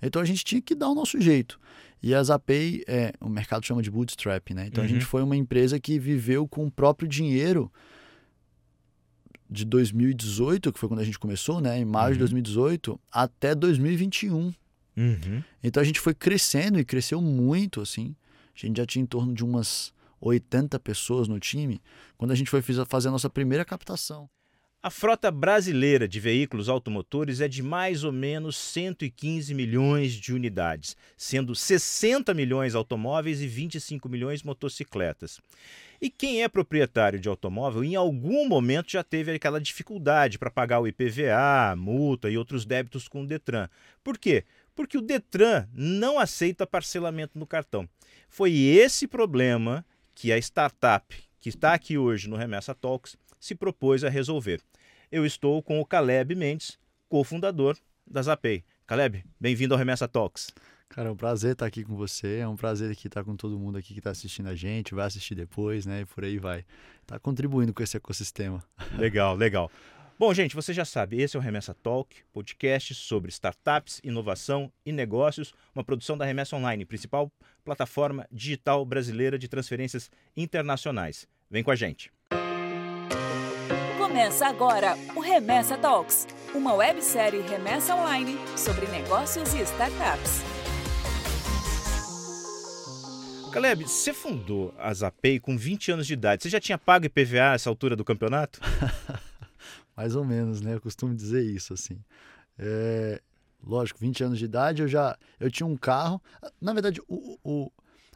Então a gente tinha que dar o nosso jeito. E a Zapay, é, o mercado chama de bootstrap, né? Então uhum. a gente foi uma empresa que viveu com o próprio dinheiro de 2018, que foi quando a gente começou, né? Em maio uhum. de 2018, até 2021. Uhum. Então a gente foi crescendo e cresceu muito, assim. A gente já tinha em torno de umas 80 pessoas no time quando a gente foi fazer a nossa primeira captação. A frota brasileira de veículos automotores é de mais ou menos 115 milhões de unidades, sendo 60 milhões automóveis e 25 milhões motocicletas. E quem é proprietário de automóvel, em algum momento já teve aquela dificuldade para pagar o IPVA, multa e outros débitos com o Detran. Por quê? Porque o Detran não aceita parcelamento no cartão. Foi esse problema que a startup que está aqui hoje no Remessa Talks se propôs a resolver. Eu estou com o Caleb Mendes, cofundador da Zapay. Caleb, bem-vindo ao Remessa Talks. Cara, é um prazer estar aqui com você, é um prazer aqui estar com todo mundo aqui que está assistindo a gente, vai assistir depois, né? E por aí vai. Está contribuindo com esse ecossistema. Legal, legal. Bom, gente, você já sabe, esse é o Remessa Talk, podcast sobre startups, inovação e negócios, uma produção da Remessa Online, principal plataforma digital brasileira de transferências internacionais. Vem com a gente. Começa agora o Remessa Talks, uma websérie remessa online sobre negócios e startups. Caleb, você fundou a Zapay com 20 anos de idade. Você já tinha pago IPVA nessa altura do campeonato? Mais ou menos, né? Eu costumo dizer isso, assim. É, lógico, 20 anos de idade eu já eu tinha um carro. Na verdade, o, o,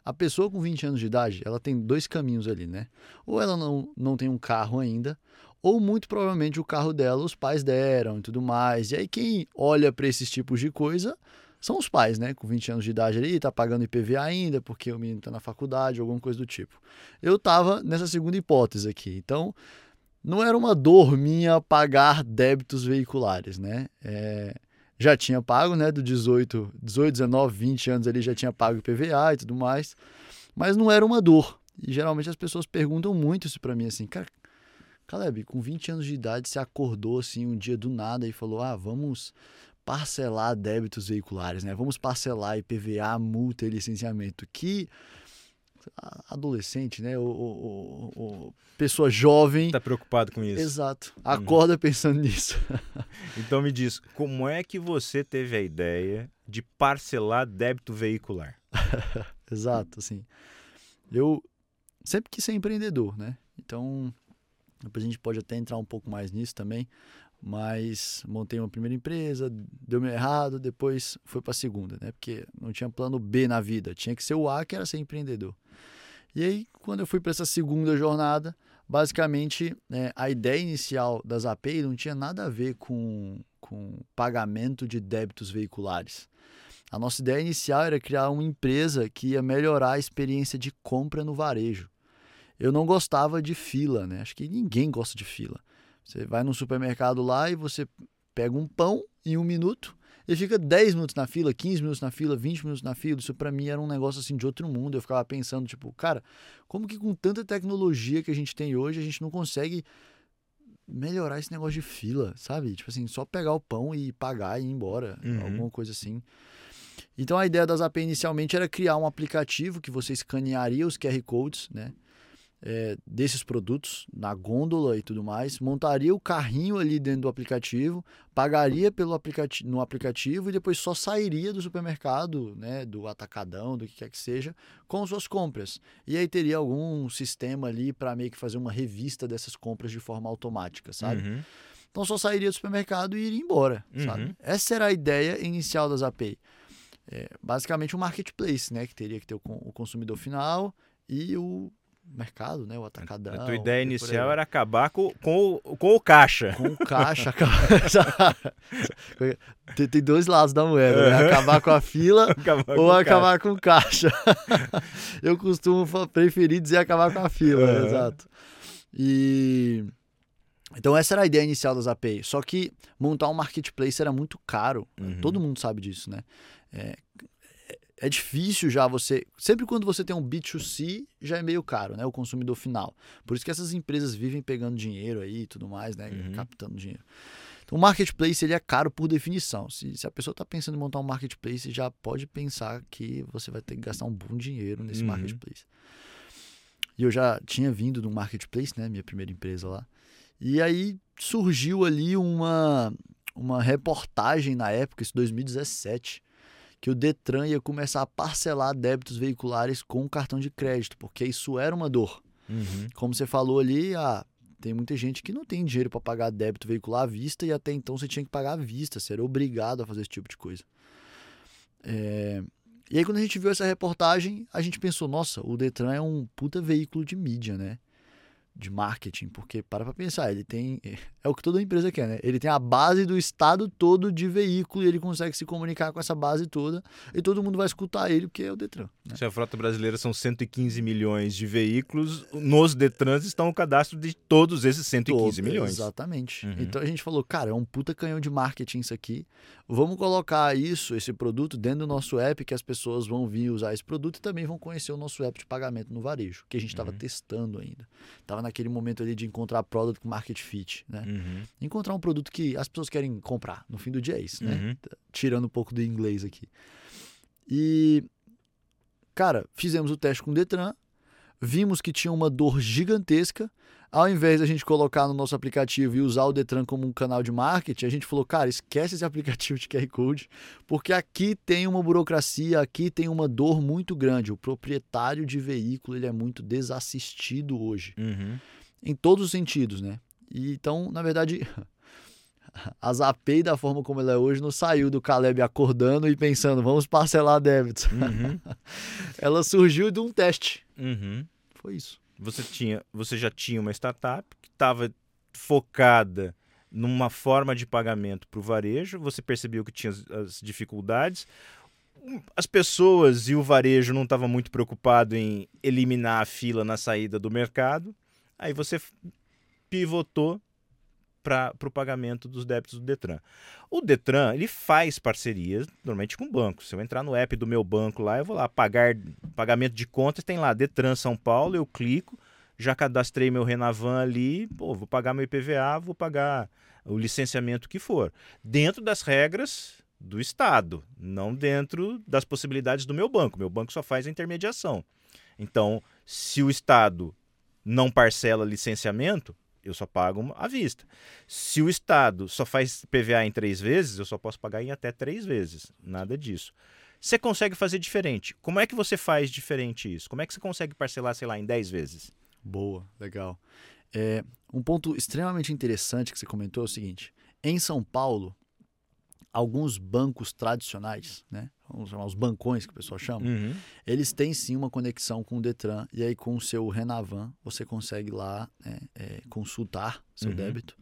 a pessoa com 20 anos de idade, ela tem dois caminhos ali, né? Ou ela não, não tem um carro ainda, ou muito provavelmente o carro dela os pais deram e tudo mais. E aí quem olha para esses tipos de coisa são os pais, né? Com 20 anos de idade ali, tá pagando IPVA ainda, porque o menino tá na faculdade, alguma coisa do tipo. Eu tava nessa segunda hipótese aqui. Então, não era uma dor minha pagar débitos veiculares, né? É, já tinha pago, né? Do 18, 18, 19, 20 anos ali já tinha pago IPVA e tudo mais. Mas não era uma dor. E geralmente as pessoas perguntam muito isso para mim assim, cara, Caleb, com 20 anos de idade, você acordou assim um dia do nada e falou: ah, vamos parcelar débitos veiculares, né? Vamos parcelar IPVA, multa e licenciamento. Que adolescente, né? O, o, o, pessoa jovem. Está preocupado com isso. Exato. Uhum. Acorda pensando nisso. então me diz, como é que você teve a ideia de parcelar débito veicular? Exato, assim. Eu sempre quis ser empreendedor, né? Então, depois a gente pode até entrar um pouco mais nisso também. Mas montei uma primeira empresa, deu meio errado, depois foi para a segunda, né? Porque não tinha plano B na vida, tinha que ser o A, que era ser empreendedor. E aí, quando eu fui para essa segunda jornada, basicamente né, a ideia inicial das API não tinha nada a ver com, com pagamento de débitos veiculares. A nossa ideia inicial era criar uma empresa que ia melhorar a experiência de compra no varejo eu não gostava de fila, né? Acho que ninguém gosta de fila. Você vai no supermercado lá e você pega um pão em um minuto e fica 10 minutos na fila, 15 minutos na fila, 20 minutos na fila. Isso para mim era um negócio assim de outro mundo. Eu ficava pensando, tipo, cara, como que com tanta tecnologia que a gente tem hoje, a gente não consegue melhorar esse negócio de fila, sabe? Tipo assim, só pegar o pão e pagar e ir embora, uhum. alguma coisa assim. Então a ideia das AP inicialmente era criar um aplicativo que você escanearia os QR codes, né? É, desses produtos na gôndola e tudo mais, montaria o carrinho ali dentro do aplicativo, pagaria pelo aplicativo, no aplicativo e depois só sairia do supermercado, né, do atacadão, do que quer que seja, com suas compras. E aí teria algum sistema ali para meio que fazer uma revista dessas compras de forma automática, sabe? Uhum. Então só sairia do supermercado e iria embora, uhum. sabe? Essa era a ideia inicial das API. É, basicamente um marketplace, né, que teria que ter o, o consumidor final e o mercado, né? O atacadão. A tua ideia inicial era acabar com, com, o, com o caixa. Com o caixa. tem, tem, dois lados da moeda, né? Acabar com a fila acabar ou com acabar caixa. com o caixa. Eu costumo preferir dizer acabar com a fila, uhum. exato. E... Então essa era a ideia inicial das API. Só que montar um marketplace era muito caro. Uhum. Todo mundo sabe disso, né? É, é difícil já você. Sempre quando você tem um B2C, já é meio caro, né? O consumidor final. Por isso que essas empresas vivem pegando dinheiro aí e tudo mais, né? Uhum. Captando dinheiro. O marketplace ele é caro por definição. Se, se a pessoa está pensando em montar um marketplace, já pode pensar que você vai ter que gastar um bom dinheiro nesse Uhum. marketplace. E eu já tinha vindo do marketplace, né? Minha primeira empresa lá. E aí surgiu ali uma, uma reportagem na época, isso 2017, que o Detran ia começar a parcelar débitos veiculares com cartão de crédito, porque isso era uma dor. Uhum. Como você falou ali, ah, tem muita gente que não tem dinheiro para pagar débito veicular à vista e até então você tinha que pagar à vista, você era obrigado a fazer esse tipo de coisa. É, E aí quando a gente viu essa reportagem, a gente pensou, nossa, o Detran é um puta veículo de mídia, né? De marketing, porque para pra pensar, ele tem. É o que toda empresa quer, né? Ele tem a base do estado todo de veículo e ele consegue se comunicar com essa base toda e todo mundo vai escutar ele, porque é o Detran. Né? Se a frota brasileira são 115 milhões de veículos, nos Detrans estão o cadastro de todos esses 115 Todo, milhões. Exatamente. Uhum. Então a gente falou, cara, é um puta canhão de marketing isso aqui. Vamos colocar isso, esse produto, dentro do nosso app, que as pessoas vão vir usar esse produto e também vão conhecer o nosso app de pagamento no varejo, que a gente estava Uhum. testando ainda. Tava naquele momento ali de encontrar product market fit, né? Uhum. Encontrar um produto que as pessoas querem comprar. No fim do dia é isso, né? Uhum. tirando um pouco do inglês aqui. E, cara, fizemos o teste com o Detran, vimos que tinha uma dor gigantesca. Ao invés da gente colocar no nosso aplicativo e usar o Detran como um canal de marketing, a gente falou, cara, esquece esse aplicativo de QR Code, porque aqui tem uma burocracia, aqui tem uma dor muito grande. O proprietário de veículo ele é muito desassistido hoje Uhum. em todos os sentidos, né? E, então, na verdade, a Zapay, da forma como ela é hoje, não saiu do Caleb acordando e pensando, vamos parcelar débitos. Uhum. ela surgiu de um teste. Uhum. Foi isso. Você, tinha, você já tinha uma startup que estava focada numa forma de pagamento para o varejo, você percebeu que tinha as, as dificuldades. As pessoas e o varejo não estavam muito preocupados em eliminar a fila na saída do mercado. Aí você pivotou para o pagamento dos débitos do Detran. O Detran ele faz parcerias normalmente com bancos. Se eu entrar no app do meu banco lá, eu vou lá pagar pagamento de contas, tem lá Detran São Paulo, eu clico, já cadastrei meu Renavan ali, pô, vou pagar meu IPVA, vou pagar o licenciamento que for, dentro das regras do Estado, não dentro das possibilidades do meu banco. Meu banco só faz a intermediação. Então, se o Estado não parcela licenciamento, eu só pago à vista. Se o Estado só faz PVA em três vezes, eu só posso pagar em até três vezes. Nada disso. Você consegue fazer diferente. Como é que você faz diferente isso? Como é que você consegue parcelar, sei lá, em 10 vezes? Boa, legal. É, um ponto extremamente interessante que você comentou é o seguinte: em São Paulo, alguns bancos tradicionais, né? Vamos chamar os bancões que o pessoal chama, Uhum. eles têm sim uma conexão com o Detran e aí com o seu Renavan você consegue lá né, é, consultar seu Uhum. débito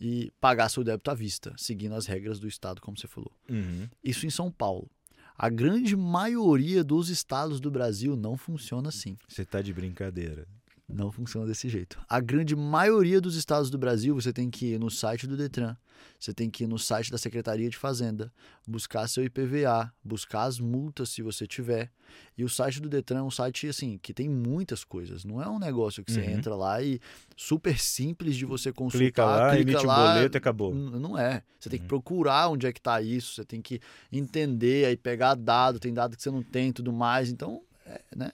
e pagar seu débito à vista, seguindo as regras do estado, como você falou. Uhum. Isso em São Paulo. A grande maioria dos estados do Brasil não funciona assim. Você tá de brincadeira. Não funciona desse jeito. A grande maioria dos estados do Brasil, você tem que ir no site do Detran, você tem que ir no site da Secretaria de Fazenda, buscar seu IPVA, buscar as multas se você tiver. E o site do Detran é um site assim que tem muitas coisas. Não é um negócio que você Uhum. entra lá e super simples de você consultar, Clica lá, clica emite o lá, boleto e acabou. Não é. Você tem que Uhum. procurar onde é que tá isso, você tem que entender, aí pegar dado, tem dado que você não tem e tudo mais. Então, é, né?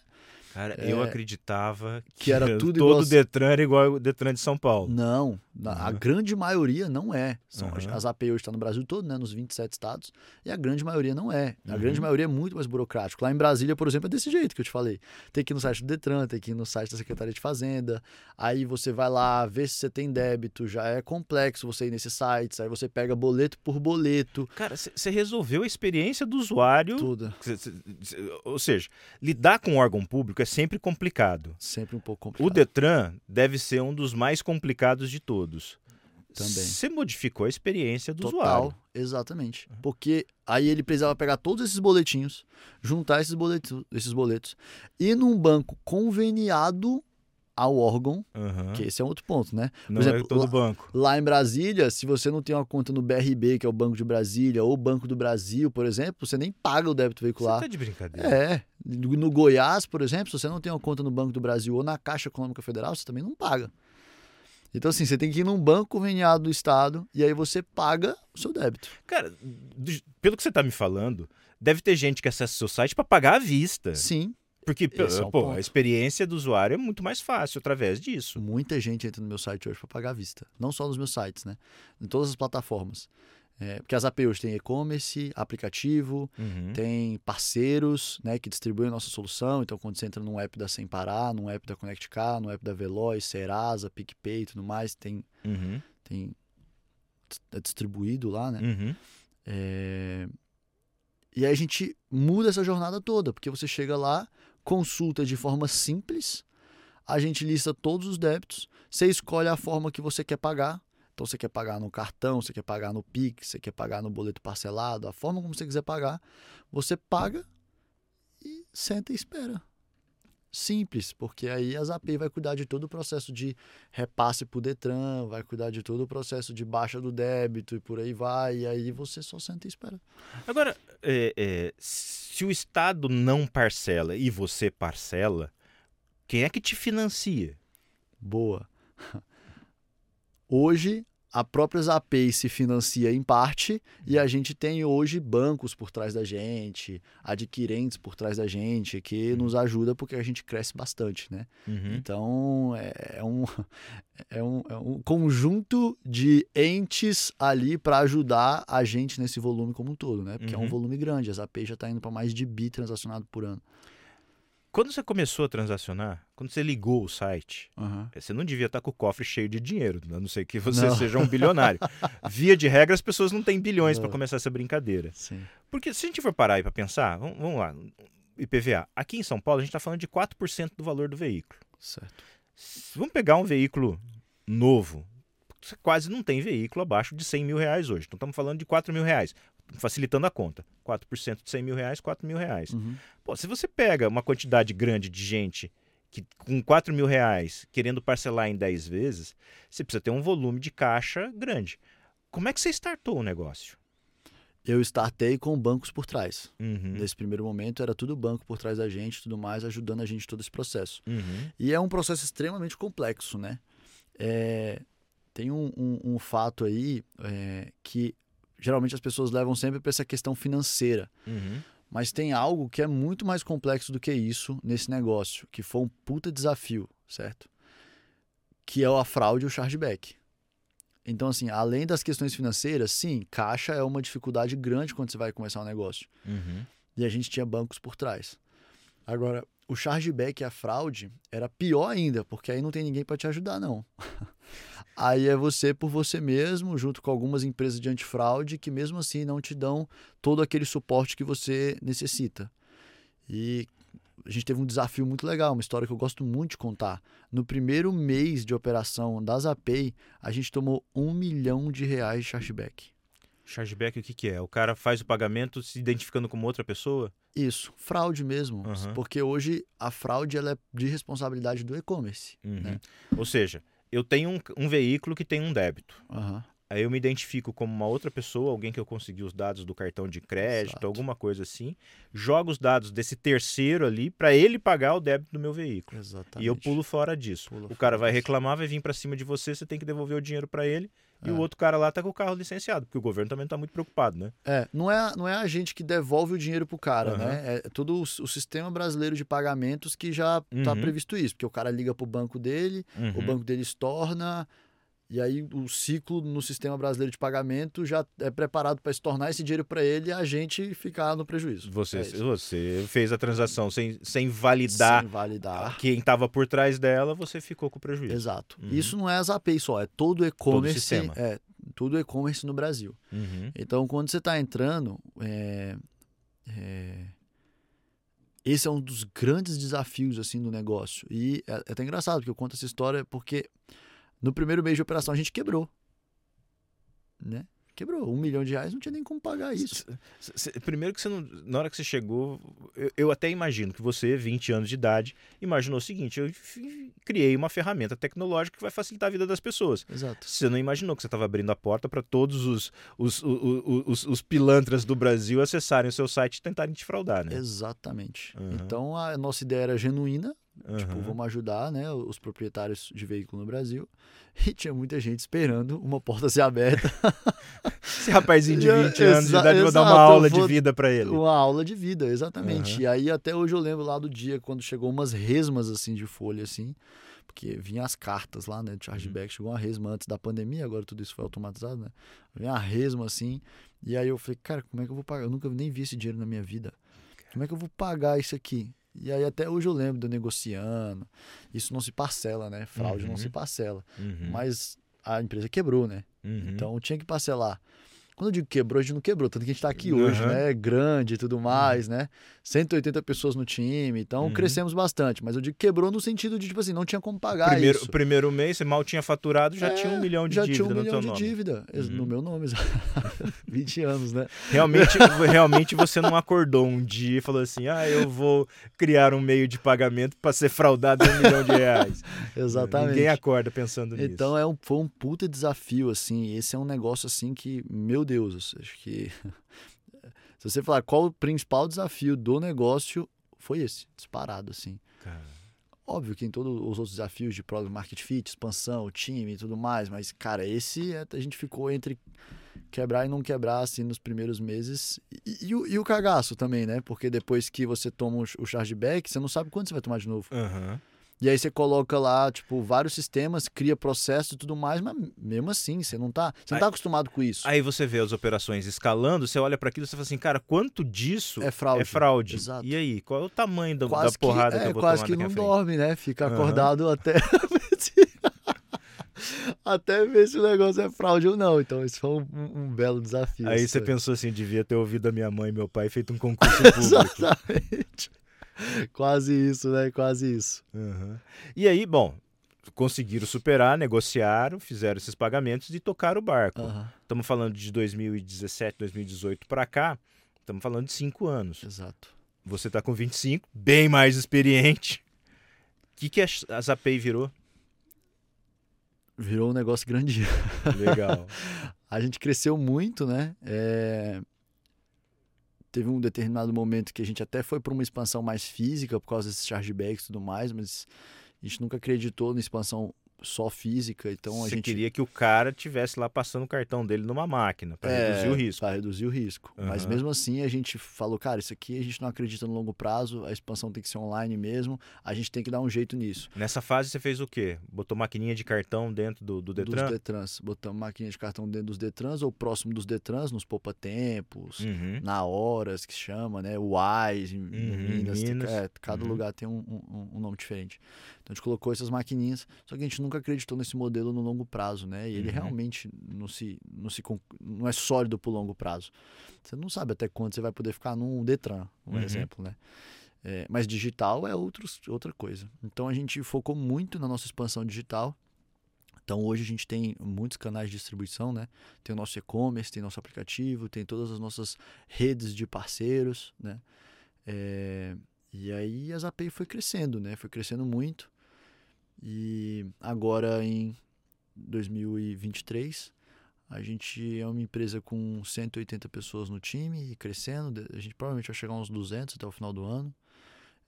Cara, É, eu acreditava que era tudo todo igual- Detran era igual o Detran de São Paulo. Não, na- a Uhum. grande maioria não é. São, Uhum. As API hoje está no Brasil todo, né, nos 27 estados, e a grande maioria não é. A Uhum. grande maioria é muito mais burocrático. Lá em Brasília, por exemplo, é desse jeito que eu te falei. Tem que ir no site do Detran, tem que ir no site da Secretaria de Fazenda, aí você vai lá, vê se você tem débito, já é complexo você ir nesses sites, aí você pega boleto por boleto, Cara, você resolveu a experiência do usuário. tudo. Cê- cê- cê- Ou seja, lidar com um órgão público é sempre complicado. Sempre um pouco O complicado. Detran deve ser um dos mais complicados de todos. Também. Você modificou a experiência do Total, usuário. Uhum. exatamente. Porque aí ele precisava pegar todos esses boletinhos, juntar esses boletos, esses boletos, ir num banco conveniado ao órgão, Aham. que esse é um outro ponto, né? Não exemplo, é todo lá- banco. Lá em Brasília, se você não tem uma conta no BRB, que é o Banco de Brasília, ou Banco do Brasil, por exemplo, você nem paga o débito Você veicular. tá de brincadeira. É. No Goiás, por exemplo, se você não tem uma conta no Banco do Brasil ou na Caixa Econômica Federal, você também não paga. Então, assim, você tem que ir num banco conveniado do Estado e aí você paga o seu débito. Cara, do- pelo que você tá me falando, deve ter gente que acessa o seu site para pagar à vista. Sim, Porque, Esse é pô, ponto. a experiência do usuário é muito mais fácil através disso. muita gente entra no meu site hoje para pagar à vista. Não só nos meus sites, né? Em todas as plataformas. É, porque as AP hoje tem e-commerce, aplicativo, Uhum. tem parceiros né, que distribuem a nossa solução. Então, quando você entra num app da Sem Parar, num app da Connect Car, num app da Veloz, Serasa, PicPay e tudo mais, tem, Uhum. tem é distribuído lá, né? Uhum. É, E aí a gente muda essa jornada toda, porque você chega lá, consulta de forma simples, a gente lista todos os débitos, você escolhe a forma que você quer pagar. Então você quer pagar no cartão, você quer pagar no Pix, você quer pagar no boleto parcelado, a forma como você quiser pagar, você paga e senta e espera. Simples, porque aí a Zapay vai cuidar de todo o processo de repasse para o Detran, vai cuidar de todo o processo de baixa do débito e por aí vai, e aí você só senta e espera. Agora, é, é, se o Estado não parcela e você parcela, quem é que te financia? Boa. Hoje, a própria Zapay se financia em parte e a gente tem hoje bancos por trás da gente, adquirentes por trás da gente, que nos ajuda porque a gente cresce bastante, né? Uhum. Então, é, é um, é, um, é um conjunto de entes ali para ajudar a gente nesse volume como um todo, né? Porque é um Uhum. volume grande. A Zapay já está indo para mais de bi transacionado por ano. Quando você começou a transacionar, quando você ligou o site, Aham. você não devia estar com o cofre cheio de dinheiro, a não ser que você Não. seja um bilionário. Via de regra, as pessoas não têm bilhões para começar essa brincadeira. Sim. Porque se a gente for parar aí para pensar, vamos, vamos lá, IPVA, aqui em São Paulo a gente está falando de 4% do valor do veículo. Certo. Vamos pegar um veículo novo. Você quase não tem veículo abaixo de 100 mil reais hoje. Então estamos falando de 4 mil reais, facilitando a conta. 4% de 100 mil reais, 4 mil reais. Uhum. Pô, se você pega uma quantidade grande de gente que com 4 mil reais querendo parcelar em 10 vezes, você precisa ter um volume de caixa grande. Como é que você startou o negócio? Eu startei com bancos por trás. Uhum, Nesse primeiro momento era tudo banco por trás da gente, tudo mais, ajudando a gente todo esse processo. uhum, E é um processo extremamente complexo, né? É, tem um, um- um fato aí é, que geralmente as pessoas levam sempre para essa questão financeira. uhum. Mas tem algo que é muito mais complexo do que isso nesse negócio, que foi um puta desafio, certo? Que é a fraude e o chargeback. Então, assim, além das questões financeiras, sim, caixa é uma dificuldade grande quando você vai começar um negócio. Uhum. E a gente tinha bancos por trás. Agora, o chargeback e a fraude era pior ainda, porque aí não tem ninguém para te ajudar, não. aí é você por você mesmo, junto com algumas empresas de antifraude, que mesmo assim não te dão todo aquele suporte que você necessita. E a gente teve um desafio muito legal, uma história que eu gosto muito de contar. No primeiro mês de operação da Zapay, a gente tomou um milhão de reais de chargeback. Chargeback o que, que é? O cara faz o pagamento se identificando como outra pessoa? Isso, fraude mesmo. Aham. Porque hoje a fraude ela é de responsabilidade do e-commerce. Uhum. Né? Ou seja, eu tenho um, um veículo que tem um débito. Aham. Aí eu me identifico como uma outra pessoa, alguém que eu consegui os dados do cartão de crédito, Exato. alguma coisa assim, jogo os dados desse terceiro ali para ele pagar o débito do meu veículo. Exatamente. E eu pulo fora disso. Pula o cara vai disso. reclamar, vai vir para cima de você, você tem que devolver o dinheiro para ele. E É. o outro cara lá tá com o carro licenciado, porque o governo também tá muito preocupado, né? É, não é, não é a gente que devolve o dinheiro pro cara, Aham. né? É todo o, o sistema brasileiro de pagamentos que já tá Uhum. previsto isso. Porque o cara liga pro banco dele, o Uhum. banco dele estorna, e aí o ciclo no sistema brasileiro de pagamento já é preparado para estornar esse dinheiro para ele e a gente ficar no prejuízo. Você, É você fez a transação sem, sem validar Sem validar. quem estava por trás dela, você ficou com prejuízo. Exato. Uhum. Isso não é a Zapay só, é todo o e-commerce. É, todo o e-commerce no Brasil. Uhum. Então, quando você está entrando, é, é, esse é um dos grandes desafios assim do negócio. E é, é até engraçado que eu conto essa história porque no primeiro mês de operação a gente quebrou, né? Quebrou. Um milhão de reais não tinha nem como pagar isso. Primeiro que você não. Na hora que você chegou, eu, eu até imagino que você, 20 anos de idade, imaginou o seguinte: eu criei uma ferramenta tecnológica que vai facilitar a vida das pessoas. Exato. Você não imaginou que você estava abrindo a porta para todos os, os, o- o- os, os pilantras do Brasil acessarem o seu site e tentarem te fraudar, né? Exatamente. Uhum. Então a nossa ideia era genuína, Tipo, Aham. vamos ajudar, né, os proprietários de veículo no Brasil. E tinha muita gente esperando uma porta ser aberta, Esse rapazinho de É, 20 anos de idade, vou dar uma aula de vida pra ele. uma aula de vida, exatamente. Aham. E aí até hoje eu lembro lá do dia quando chegou umas resmas assim de folha assim, porque vinha as cartas lá, né, de chargeback, chegou uma resma antes da pandemia, agora tudo isso foi automatizado, né? Vinha uma resma assim, e aí eu falei, cara, como é que eu vou pagar? Eu nunca nem vi esse dinheiro na minha vida. Como é que eu vou pagar isso aqui? E aí até hoje eu lembro eu negociando. Isso não se parcela, né? Fraude não Uhum. se parcela. Uhum, Mas a empresa quebrou, né? uhum. Então tinha que parcelar. Quando eu digo quebrou, a gente não quebrou, tanto que a gente tá aqui hoje, Aham. né? Grande e tudo mais, né? 180 pessoas no time, então Uhum. crescemos bastante. Mas eu digo quebrou no sentido de, tipo assim, não tinha como pagar primeiro, isso. primeiro mês, você mal tinha faturado, já É, tinha um milhão de já dívida tinha um no milhão de nome. dívida Uhum. no meu nome. 20 anos, né? Realmente, realmente você não acordou um dia e falou assim: ah, eu vou criar um meio de pagamento para ser fraudado em um milhão de reais. Exatamente. Ninguém acorda pensando nisso. Então é um, foi um puta desafio, assim. Esse é um negócio assim que, meu Deus, acho que. Se você falar qual o principal desafio do negócio, foi esse, disparado, assim. Cara, Óbvio que em todos os outros desafios de product market fit, expansão, time e tudo mais, mas, cara, esse é- a gente ficou entre quebrar e não quebrar, assim, nos primeiros meses. E, e o, e o cagaço também, né? Porque depois que você toma o, chargeback, você não sabe quando você vai tomar de novo. aham. E aí você coloca lá, tipo, vários sistemas, cria processos e tudo mais, mas mesmo assim, você não tá, você não Aí- tá acostumado com isso. Aí você vê as operações escalando, você olha para aquilo e você fala assim, cara, quanto disso É fraude. é fraude? Exato. E aí, qual é o tamanho da, da quase porrada que, que, é, eu vou quase que não dorme, né? Fica acordado até até ver se o negócio é fraude ou não. Então, isso foi um, um- belo desafio. Aí você foi. pensou assim, devia ter ouvido a minha mãe e meu pai feito um concurso público. Exatamente. Quase isso, né? Quase isso. Aham. E aí, bom, conseguiram superar, negociaram, fizeram esses pagamentos e tocaram o barco. Estamos falando de 2017, 2018 para cá, estamos falando de cinco anos. exato. Você está com 25, bem mais experiente. O que, que a a Zapay virou? Virou um negócio grandinho. Legal. A gente cresceu muito, né? É, Teve um determinado momento que a gente até foi para uma expansão mais física por causa desses chargebacks e tudo mais, mas a gente nunca acreditou na expansão só física, então a Você gente queria que o cara tivesse lá passando o cartão dele numa máquina para É, reduzir o risco. Para reduzir o risco. Mas Aham. mesmo assim a gente falou, cara, isso aqui a gente não acredita no longo prazo, a expansão tem que ser online mesmo, a gente tem que dar um jeito nisso. Nessa fase você fez o quê? Botou maquininha de cartão dentro do, do Detran? Dos Detrans. Botamos máquina de cartão dentro dos Detrans ou próximo dos Detrans, nos poupa-tempos, Uhum. na horas que chama, né? Wise, em, Uhum, Minas. Minas. é, cada Uhum. lugar tem um, um- um nome diferente. Então a gente colocou essas maquininhas, só que a gente nunca acreditou nesse modelo no longo prazo, né? E ele Uhum. realmente não, se, não, se, não é sólido pro longo prazo. Você não sabe até quando você vai poder ficar num Detran, um Uhum. exemplo, né? É, mas digital é outros, outra coisa. Então a gente focou muito na nossa expansão digital. Então hoje a gente tem muitos canais de distribuição, né? Tem o nosso e-commerce, tem nosso aplicativo, tem todas as nossas redes de parceiros, né? É, e aí a Zapay foi crescendo, né? Foi crescendo muito. E agora em 2023 a gente é uma empresa com 180 pessoas no time e crescendo. A gente provavelmente vai chegar a uns 200 até o final do ano.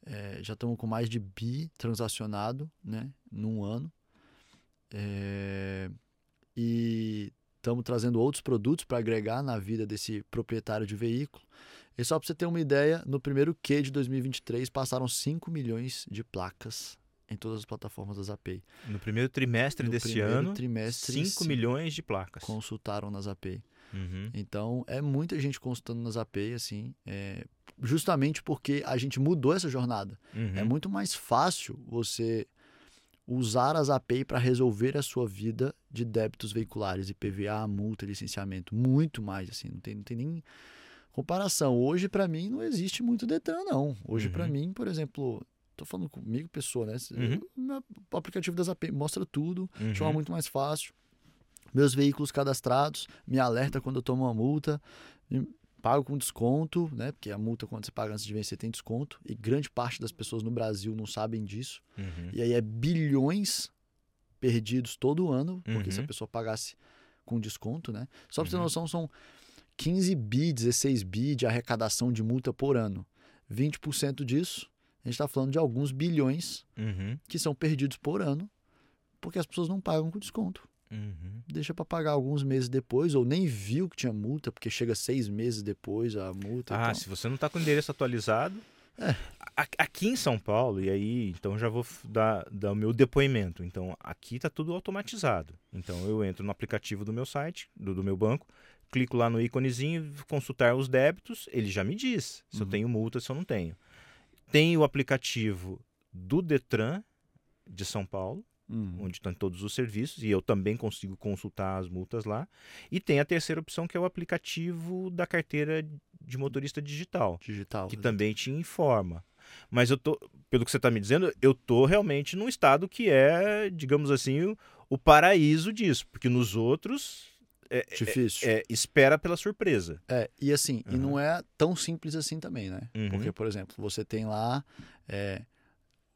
É, já estamos com mais de bi transacionado, né? Num ano. É, e estamos trazendo outros produtos para agregar na vida desse proprietário de veículo. E só para você ter uma ideia, no primeiro Q de 2023 passaram 5 milhões de placas em todas as plataformas da Zapay. No primeiro trimestre No desse primeiro ano, trimestre, 5 sim. milhões de placas. Consultaram na Zapay. Uhum. Então, é muita gente consultando na Zapay, assim, é, justamente porque a gente mudou essa jornada. Uhum. É muito mais fácil você usar a Zapay para resolver a sua vida de débitos veiculares, IPVA, multa, licenciamento. Muito mais, assim, não tem, não tem nem comparação. Hoje, para mim, não existe muito Detran, não. Hoje, para Uhum. mim, por exemplo, tô falando comigo, pessoa, né? Uhum. O aplicativo da Zapay mostra tudo, Uhum. chama muito mais fácil. Meus veículos cadastrados, me alerta quando eu tomo uma multa, pago com desconto, né? Porque a multa, quando você paga antes de vencer, tem desconto. E grande parte das pessoas no Brasil não sabem disso. Uhum. E aí é bilhões perdidos todo ano, porque se a Uhum. pessoa pagasse com desconto, né? Só pra você ter Uhum. noção, são 15 bi, 16 bi de arrecadação de multa por ano. 20% disso A gente está falando de alguns bilhões Uhum. que são perdidos por ano porque as pessoas não pagam com desconto. Uhum. Deixa para pagar alguns meses depois, ou nem viu que tinha multa, porque chega seis meses depois a multa. Ah, então... se você não está com o endereço atualizado. É. Aqui em São Paulo, e aí, então já vou dar, dar o meu depoimento. Então, aqui está tudo automatizado. Então, eu entro no aplicativo do meu site, do, do meu banco, clico lá no íconezinho, consultar os débitos, ele já me diz se eu Uhum. tenho multa, se eu não tenho. Tem o aplicativo do Detran de São Paulo, Hum, onde estão todos os serviços, e eu também consigo consultar as multas lá. E tem a terceira opção, que é o aplicativo da carteira de motorista digital, digital. que também te informa. Mas eu tô, pelo que você está me dizendo, eu tô realmente num estado que é, digamos assim, o, o paraíso disso, porque nos outros é, Difícil. é, espera pela surpresa. É, e assim, e Aham. não é tão simples assim também, né? Uhum. Porque, por exemplo, você tem lá, é,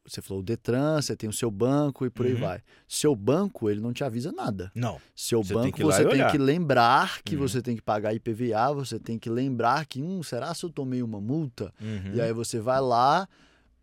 você falou o Detran, você tem o seu banco e por aí Uhum. vai. Seu banco, ele não te avisa nada. Não. Seu Você tem banco, lá você e tem que lembrar que Uhum. você tem que pagar IPVA, você tem que lembrar que, hum, será se eu tomei uma multa? Uhum. E aí você vai lá,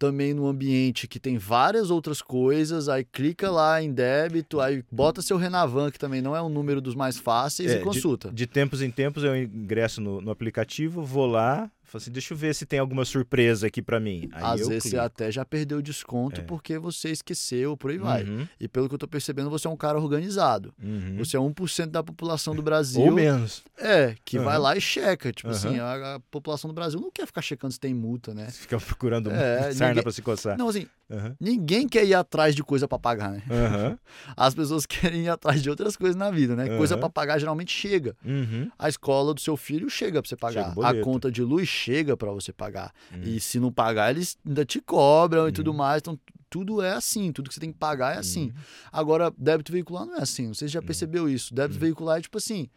também no ambiente que tem várias outras coisas, aí clica lá em débito, aí bota seu Renavan, que também não é um número dos mais fáceis, É, e de- consulta. De tempos em tempos eu ingresso no, no aplicativo, vou lá, falo assim, deixa eu ver se tem alguma surpresa aqui pra mim. Aí Às vezes você clico. até já perdeu o desconto É. porque você esqueceu, por aí vai. Uhum, E pelo que eu tô percebendo, você é um cara organizado. uhum. Você é 1% da população do Brasil. Ou menos. É, que vai Aham. lá e checa. Tipo Aham. assim, a, a população do Brasil não quer ficar checando se tem multa, né? Fica procurando É, sarna ninguém- pra se coçar. Não, assim, Aham, ninguém quer ir atrás de coisa pra pagar, né? aham, As pessoas querem ir atrás de outras coisas na vida, né? Coisa Aham. pra pagar geralmente chega. uhum. A escola do seu filho chega pra você pagar. A conta de luz chega pra você pagar. Uhum. E se não pagar, eles ainda te cobram e tudo Uhum. mais. Então, tudo é assim. Tudo que você tem que pagar é assim. Uhum. Agora, débito veicular não é assim. Se já percebeu isso. Débito Uhum. veicular é tipo assim.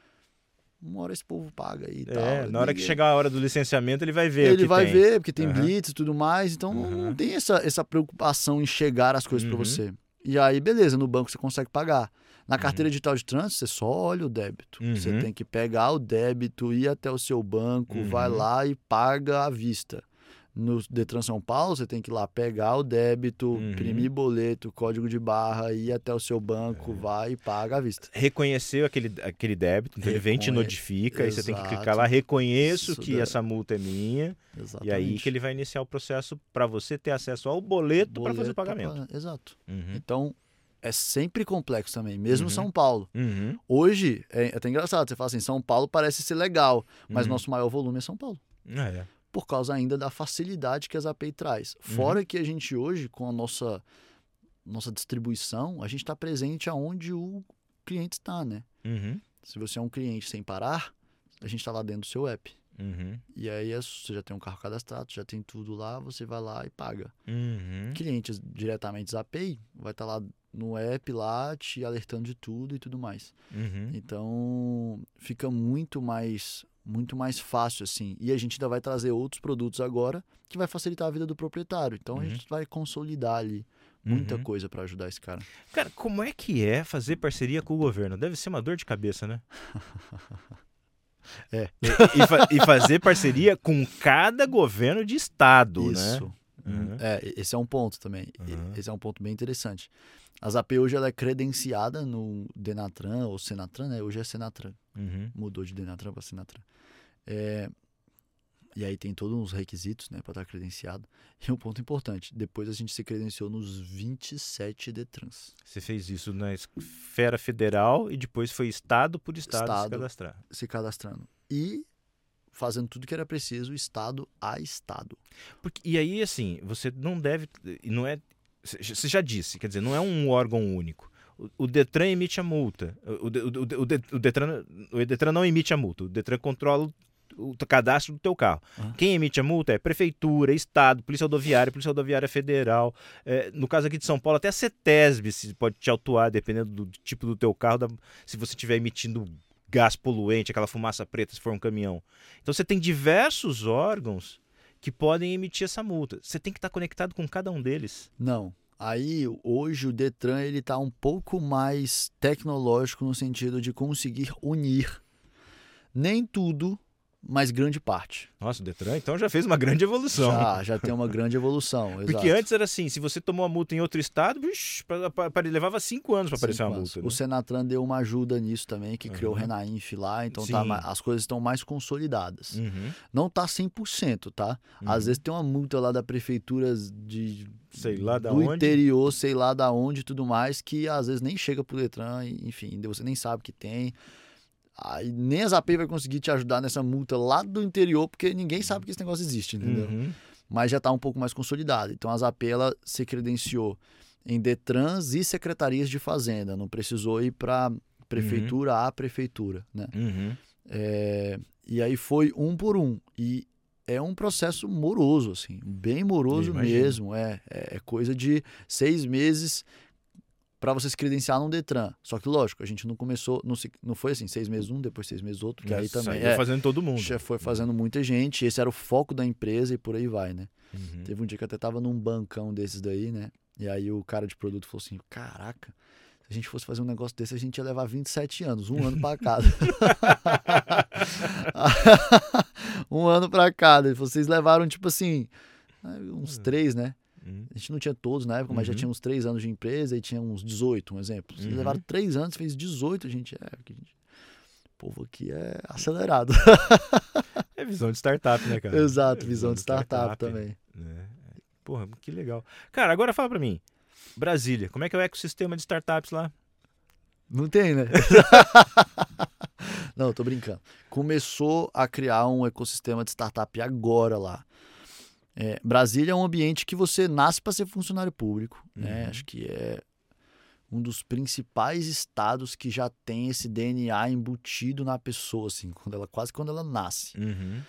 Uma hora esse povo paga aí e tal. É, na hora que chegar a hora do licenciamento, ele vai ver. o Ele que vai tem. ver, porque tem Aham. blitz e tudo mais. Então, não- não tem essa, essa preocupação em chegar as coisas Uhum. você. E aí, beleza, no banco você consegue pagar. Na Uhum. carteira digital de trânsito, você só olha o débito. Você Uhum. tem que pegar o débito, ir até o seu banco, vai Uhum. lá e paga à vista. No Detran São Paulo, você tem que ir lá pegar o débito, Uhum. imprimir boleto, código de barra, ir até o seu banco, É. vai e paga à vista. Reconheceu aquele, aquele débito, então ele vem te Reconhe- notifica, aí você tem que Exato. clicar lá, reconheço Isso que daí. essa multa é minha, Exatamente. e aí que ele vai iniciar o processo para você ter acesso ao boleto para fazer o Boleto pra pagamento. pagar. Exato. Uhum. Então, é sempre complexo também, mesmo Uhum. São Paulo. Uhum. Hoje, é até engraçado, você fala assim, São Paulo parece ser legal, mas Uhum. nosso maior volume é São Paulo. Ah, é. Por causa ainda da facilidade que as API traz. Uhum. Fora que a gente hoje, com a nossa, nossa distribuição, a gente está presente aonde o cliente está, né? Uhum. Se você é um cliente sem parar, a gente está lá dentro do seu app. Uhum. E aí é- você já tem um carro cadastrado, já tem tudo lá, você vai lá e paga. Uhum. Clientes diretamente da API, vai estar lá no app lá te alertando de tudo e tudo mais. Uhum. Então fica muito mais muito mais fácil assim. E a gente ainda vai trazer outros produtos agora que vai facilitar a vida do proprietário. Então a Uhum. gente vai consolidar ali muita Uhum. coisa para ajudar esse cara. Cara, como é que é fazer parceria com o governo? Deve ser uma dor de cabeça, né? É. E, fa- e fazer parceria com cada governo de estado, Isso. né? Uhum. É, esse é um ponto também. Uhum. Esse é um ponto bem interessante. As AP hoje ela é credenciada no Denatran ou Senatran, né? Hoje é Senatran. Uhum. Mudou de Denatran para Senatran. É, e aí tem todos os requisitos, né, para estar credenciado. E um ponto importante, depois a gente se credenciou nos 27 Detrans. Você fez isso na esfera federal e depois foi estado por estado, se Estado. cadastrar. se cadastrando. E fazendo tudo que era preciso, estado a estado. Porque, e aí, assim, você não deve. Não é. Você já disse, quer dizer, não é um órgão único. O- O Detran emite a multa. O, o, o, De- o Detran, o Detran não emite a multa. O Detran controla o, cadastro do teu carro. Ah. Quem emite a multa é prefeitura, estado, polícia rodoviária, polícia rodoviária federal. É, no caso aqui de São Paulo, até a CETESB se pode te autuar, dependendo do tipo do teu carro, da- se você estiver emitindo gás poluente, aquela fumaça preta, se for um caminhão. Então você tem diversos órgãos que podem emitir essa multa. Você tem que estar conectado com cada um deles. Não. Aí, hoje, o Detran ele está um pouco mais tecnológico no sentido de conseguir unir. Nem tudo mas grande parte. Nossa, o Detran então já fez uma grande evolução. Já, já tem uma grande evolução. Porque antes era assim, se você tomou a multa em outro estado, bicho, pra- pra- pra- levava cinco anos para aparecer uma anos. multa. O né? Senatran deu uma ajuda nisso também, que criou o Aham. Renainf lá, então tá as coisas estão mais consolidadas. Uhum. Não tá 100%, tá? Às Uhum. vezes tem uma multa lá da prefeitura de Sei lá da do onde. interior, sei lá da onde e tudo mais, que às vezes nem chega pro Detran, enfim, você nem sabe que tem. Aí nem a Zapay vai conseguir te ajudar nessa multa lá do interior, porque ninguém sabe que esse negócio existe, entendeu? Uhum. Mas já está um pouco mais consolidado. Então a Zapay ela se credenciou em Detrans e secretarias de fazenda, não precisou ir para prefeitura a prefeitura, né? Uhum. É, e aí foi um por um. E é um processo moroso, assim, bem moroso mesmo. É, é, é coisa de seis meses para você se credenciar num Detran. Só que, lógico, a gente não começou, não, se, não foi assim, seis meses um, depois seis meses outro, que aí também saiu é, fazendo todo mundo. já foi fazendo muita gente, esse era o foco da empresa e por aí vai, né? Uhum. Teve um dia que eu até tava num bancão desses daí, né? E aí o cara de produto falou assim: Caraca, se a gente fosse fazer um negócio desse, a gente ia levar 27 anos, um ano pra cada. um ano pra cada. Falou, Vocês levaram, tipo assim, uns três, né? Uhum. A gente não tinha todos na época, mas já Uhum. tinha uns três anos de empresa e tinha uns 18, um exemplo. Vocês Uhum. levaram três anos, fez 18, gente. É, a gente- o povo aqui é acelerado. É visão de startup, né, cara? Exato, É visão de startup também. né? Porra, que legal. Cara, agora fala pra mim. Brasília, como é que é o ecossistema de startups lá? Não tem, né? Não, tô brincando. Começou a criar um ecossistema de startup agora lá. É, Brasília é um ambiente que você nasce para ser funcionário público. Né? Uhum. Acho que é um dos principais estados que já tem esse DNA embutido na pessoa, assim, quando ela, quase quando ela nasce. Uhum.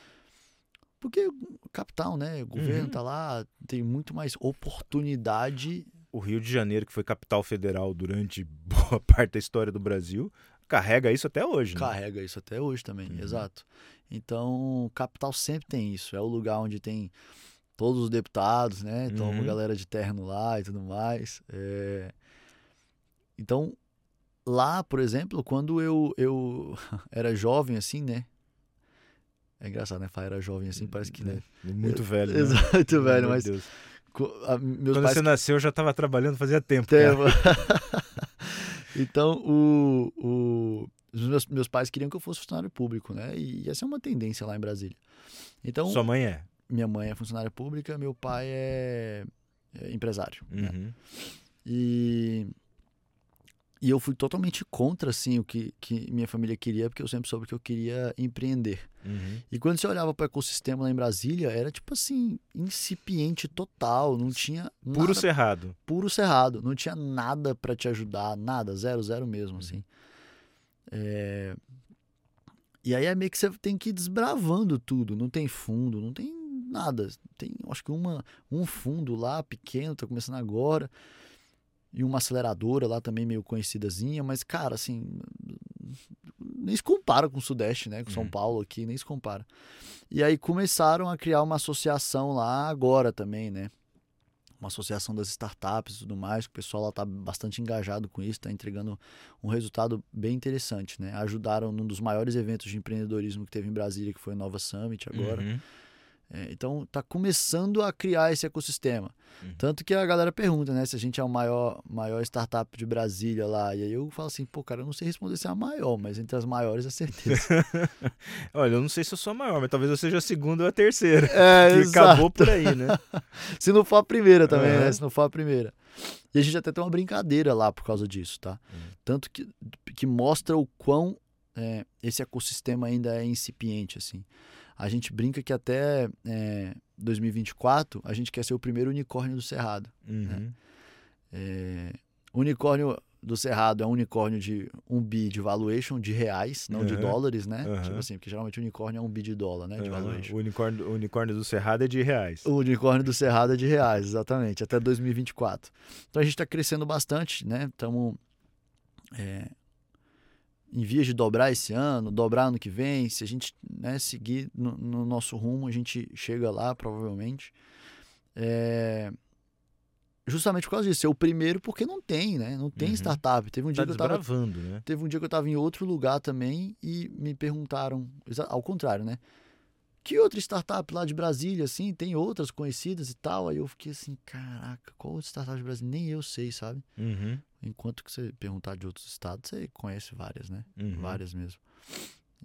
Porque capital, né? O governo Uhum. tá lá, tem muito mais oportunidade. O Rio de Janeiro, que foi capital federal durante boa parte da história do Brasil, carrega isso até hoje, né? Carrega isso até hoje também, Uhum. exato. Então, capital sempre tem isso. É o lugar onde tem todos os deputados, né? Então, uma Uhum. galera de terno lá e tudo mais. É, Então, lá, por exemplo, quando eu, eu era jovem, assim, né? É engraçado, né? Falar era jovem assim, parece que, né? Muito velho. né? Exato, velho, amor mas de Deus. a- meus Quando pais você nasceu, eu já estava trabalhando fazia tempo. Tema. então, o, o- os meus, meus pais queriam que eu fosse funcionário público, né? E essa é uma tendência lá em Brasília. Então, Sua mãe é. Minha mãe é funcionária pública, meu pai é, é empresário. né? Uhum. E, e eu fui totalmente contra, assim, o que, que minha família queria, porque eu sempre soube que eu queria empreender. Uhum. E quando você olhava para o ecossistema lá em Brasília, era tipo assim, incipiente total, não tinha Puro nada cerrado. puro cerrado, não tinha nada para te ajudar, nada, zero, zero mesmo, assim. É, E aí é meio que você tem que ir desbravando tudo, não tem fundo, não tem nada. Tem, acho que uma, um fundo lá pequeno, tá começando agora, e uma aceleradora lá também meio conhecidazinha, mas, cara, assim, nem se compara com o Sudeste, né? Com São Uhum. Paulo aqui, nem se compara. E aí começaram a criar uma associação lá agora também, né? Uma associação das startups e tudo mais, que o pessoal lá tá bastante engajado com isso, tá entregando um resultado bem interessante, né? Ajudaram num dos maiores eventos de empreendedorismo que teve em Brasília, que foi o Nova Summit agora. Uhum. É, então tá começando a criar esse ecossistema. Uhum. Tanto que a galera pergunta, né, se a gente é o maior, maior startup de Brasília lá. E aí eu falo assim, pô, cara, eu não sei responder se é a maior, mas entre as maiores é certeza. Olha, eu não sei se eu sou a maior, mas talvez eu seja a segunda ou a terceira. é, que acabou por aí, né? Se não for a primeira também, né? Aham. Se não for a primeira. E a gente até tem uma brincadeira lá por causa disso, tá? Uhum. Tanto que, que mostra o quão é, esse ecossistema ainda é incipiente, assim. A gente brinca que até é, 2024 a gente quer ser o primeiro unicórnio do Cerrado. Uhum. É, unicórnio do Cerrado é um unicórnio de um bi de valuation de reais, não de Aham. dólares, né? Aham. Tipo assim, porque geralmente unicórnio é um bi de dólar, né? De Aham. valuation. O unicórnio, o unicórnio do Cerrado é de reais. O unicórnio do Cerrado é de reais, exatamente, até 2024. Então a gente está crescendo bastante, né? Estamos em vias de dobrar esse ano, dobrar ano que vem. Se a gente né, seguir no, no nosso rumo, a gente chega lá, provavelmente. É, Justamente por causa disso, ser o primeiro, porque não tem, né? Não tem Uhum. startup. Teve um Tá dia que eu tava né? Teve um dia que eu tava em outro lugar também e me perguntaram, ao contrário, né? que outra startup lá de Brasília, assim, tem outras conhecidas e tal. Aí eu fiquei assim, caraca, qual outra startup de Brasília? Nem eu sei, sabe? Uhum. Enquanto que você perguntar de outros estados, você conhece várias, né? Uhum. Várias mesmo.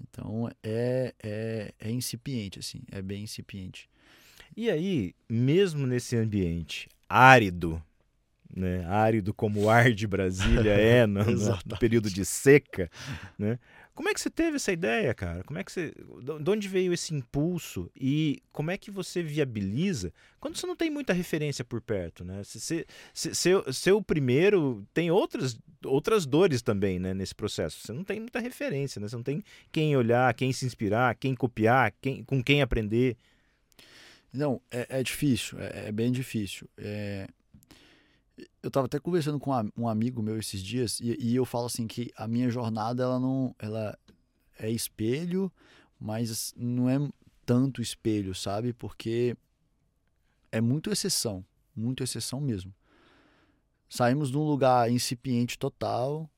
Então é, é, é incipiente, assim, é bem incipiente. E aí, mesmo nesse ambiente árido, né, árido como o ar de Brasília é no, no período de seca, né? Como é que você teve essa ideia, cara? Como é que você, de onde veio esse impulso e como é que você viabiliza quando você não tem muita referência por perto, né? Se, se, se, seu, seu primeiro tem outras, outras dores também, né, nesse processo. Você não tem muita referência, né? Você não tem quem olhar, quem se inspirar, quem copiar, quem, com quem aprender. Não, é, é difícil, é, é bem difícil. É, Eu estava até conversando com um amigo meu esses dias e, e eu falo assim que a minha jornada ela não, ela é espelho, mas não é tanto espelho, sabe? Porque é muito exceção, muito exceção mesmo. Saímos de um lugar incipiente total,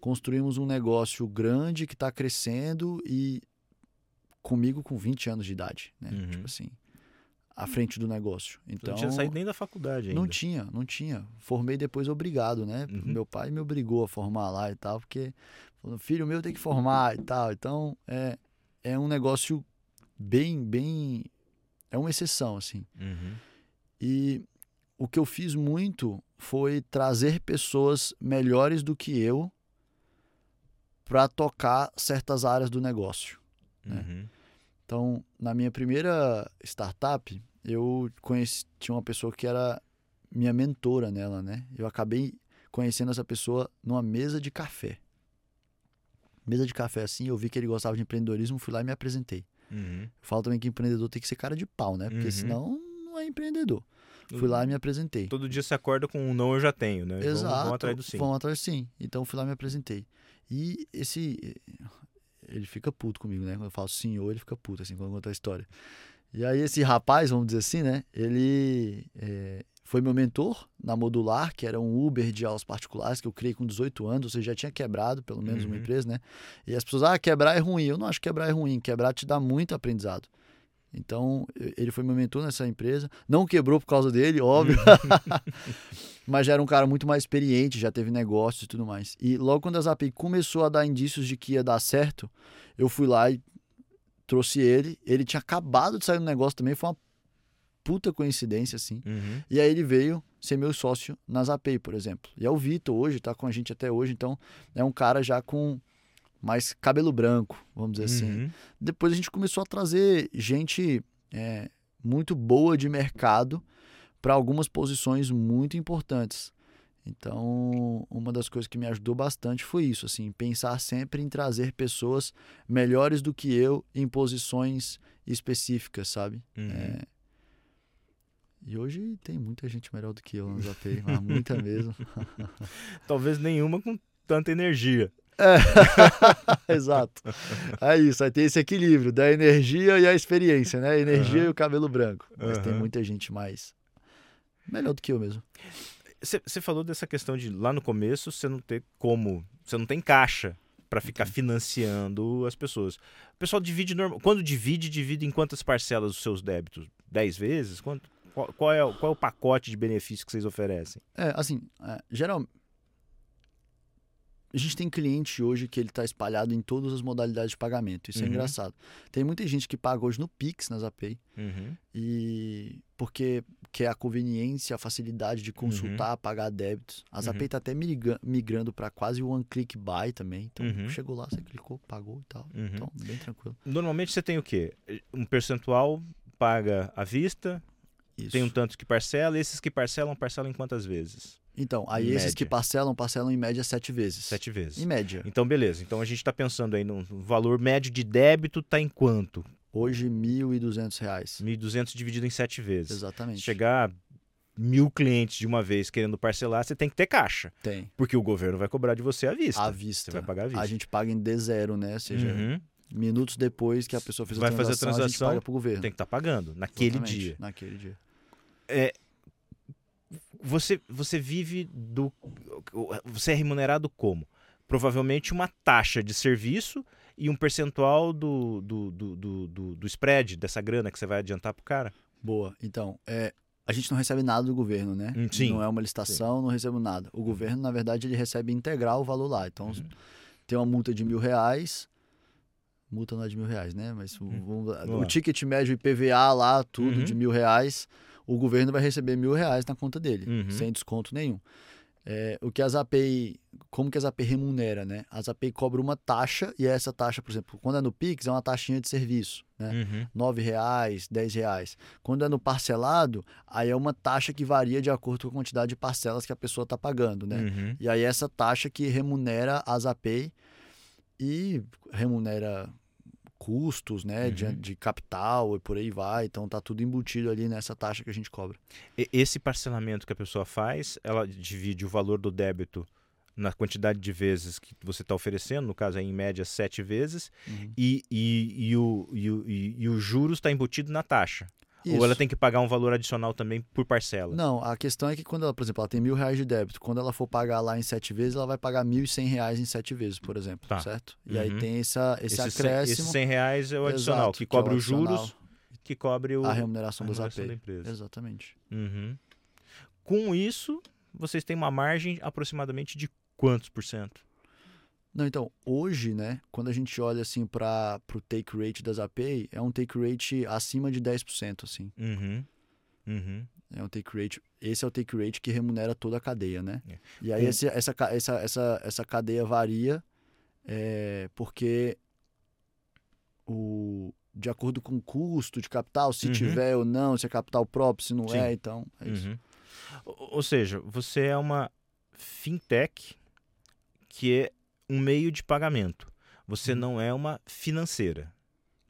construímos um negócio grande que está crescendo e comigo com 20 anos de idade, né? Uhum. Tipo assim, à frente do negócio. Então, não tinha saído nem da faculdade ainda. não tinha, não tinha. Formei depois obrigado, né? Uhum. Meu pai me obrigou a formar lá e tal, porque falou, filho meu tem que formar e tal. Então, é, é um negócio bem, bem. É uma exceção, assim. Uhum. E o que eu fiz muito foi trazer pessoas melhores do que eu para tocar certas áreas do negócio. né? Uhum. Então, na minha primeira startup, eu conheci, tinha uma pessoa que era minha mentora nela, né? Eu acabei conhecendo essa pessoa numa mesa de café. Mesa de café assim, eu vi que ele gostava de empreendedorismo, fui lá e me apresentei. Uhum. Eu falo também que empreendedor tem que ser cara de pau, né? Porque Uhum. senão não é empreendedor. Fui lá e me apresentei. Todo dia você acorda com um não eu já tenho, né? Exato. Vamos, atrás do sim. Vão atrás sim. Então fui lá e me apresentei. E esse. Ele fica puto comigo, né? Quando eu falo senhor, ele fica puto, assim, quando eu conto a história. E aí esse rapaz, vamos dizer assim, né? Ele é, foi meu mentor na Modular, que era um Uber de aulas particulares que eu criei com 18 anos, ou seja, já tinha quebrado pelo menos uma Uhum. empresa, né? E as pessoas, ah, quebrar é ruim. Eu não acho que quebrar é ruim. Quebrar te dá muito aprendizado. Então, ele foi meu mentor nessa empresa. Não quebrou por causa dele, óbvio. Mas já era um cara muito mais experiente, já teve negócios e tudo mais. E logo quando a Zapay começou a dar indícios de que ia dar certo, eu fui lá e trouxe ele. Ele tinha acabado de sair do negócio também, foi uma puta coincidência, assim. Uhum. E aí ele veio ser meu sócio na Zapay, por exemplo. E é o Vitor hoje, tá com a gente até hoje, então é um cara já com mais cabelo branco, vamos dizer assim. Uhum. Depois a gente começou a trazer gente é, muito boa de mercado para algumas posições muito importantes. Então, uma das coisas que me ajudou bastante foi isso, assim, pensar sempre em trazer pessoas melhores do que eu em posições específicas, sabe? Uhum. É, E hoje tem muita gente melhor do que eu no Zapay, mas muita mesmo. Talvez nenhuma com tanta energia. Exato. É isso, aí tem esse equilíbrio da energia e a experiência, né? A energia Aham. e o cabelo branco. Mas tem Aham. muita gente mais melhor do que eu mesmo. Você falou dessa questão de lá no começo você não ter como, você não tem caixa para ficar financiando as pessoas. O pessoal divide normal. Quando divide, divide em quantas parcelas os seus débitos? 10 vezes? Quanto, qual, qual é, o- qual é o pacote de benefício que vocês oferecem? É, assim, é, geral. A gente tem cliente hoje que ele está espalhado em todas as modalidades de pagamento. Isso é Uhum. engraçado. Tem muita gente que paga hoje no Pix, na Zapay, Uhum. e porque quer a conveniência, a facilidade de consultar, pagar débitos. A Uhum. está até migra- migrando para quase o one click buy também. Então, Uhum. chegou lá, você clicou, pagou e tal. Uhum. Então, bem tranquilo. Normalmente você tem o quê? Um percentual paga à vista, Isso. tem um tanto que parcela, esses que parcelam, parcelam em quantas vezes? Então, aí Em esses que média. parcelam, parcelam em média sete vezes. Sete vezes. Em média. Então, beleza. Então a gente está pensando aí no valor médio de débito tá em quanto? Hoje, 1.200 reais. 1.200 dividido em sete vezes. Exatamente. Se chegar mil clientes de uma vez querendo parcelar, você tem que ter caixa. Tem. Porque o governo vai cobrar de você à vista. À vista. Você vai pagar à vista. A gente paga em D0, né? Ou seja, Uhum. minutos depois que a pessoa fez a Vai fazer a transação, a gente transação, paga pro governo. Tem que estar pagando naquele Exatamente, dia. Naquele dia. Você, você vive do. Você é remunerado como? Provavelmente uma taxa de serviço e um percentual do, do, do, do, do, do spread dessa grana que você vai adiantar pro cara? Boa. Então, é, a gente não recebe nada do governo, né? Hum, sim. Não é uma licitação, não recebemos nada. O governo, na verdade, ele recebe integral o valor lá. Então, Uhum. tem uma multa de mil reais. Multa não é de mil reais, né? Mas o, Uhum. Vamos o lá. ticket médio IPVA lá, tudo Uhum. de mil reais, o governo vai receber mil reais na conta dele, Uhum. sem desconto nenhum. É, o que a Zapay, como que a Zapay remunera, né? A Zapay cobra uma taxa e essa taxa, por exemplo, quando é no Pix, é uma taxinha de serviço, né? Uhum. nove reais, dez reais. Quando é no parcelado, aí é uma taxa que varia de acordo com a quantidade de parcelas que a pessoa está pagando, né? Uhum. E aí essa taxa que remunera a Zapay e remunera custos, né, de, Uhum. de capital e por aí vai. Então tá tudo embutido ali nessa taxa que a gente cobra. Esse parcelamento que a pessoa faz, ela divide o valor do débito na quantidade de vezes que você está oferecendo, no caso aí em média sete vezes, e, e, e, o, e, o, e, e o juros está embutido na taxa. Ou ela Isso. tem que pagar um valor adicional também por parcela. Não, a questão é que quando ela, por exemplo, ela tem mil reais de débito, quando ela for pagar lá em sete vezes, ela vai pagar mil e cem reais em sete vezes, por exemplo, Tá. certo? E aí Uhum. tem essa, esse, Esse cem- acréscimo, Esses 100 reais é o adicional, Exato, que que é cobre os juros, que cobre o, a remuneração a remuneração AP. da empresa. Exatamente. Uhum. Com isso, vocês têm uma margem aproximadamente de quantos por cento? Não, então, hoje, né, quando a gente olha assim para o take rate das AP, é um take rate acima de 10%, assim. Uhum. Uhum. É um take rate, esse é o take rate que remunera toda a cadeia, né? É. E aí Um- esse- essa, essa, essa, essa cadeia varia é, porque o, de acordo com o custo de capital, se Uhum. tiver ou não, se é capital próprio, se não Sim. é, então é isso. Uhum. Ou ou seja, você é uma fintech que é um meio de pagamento. Você Uhum. não é uma financeira.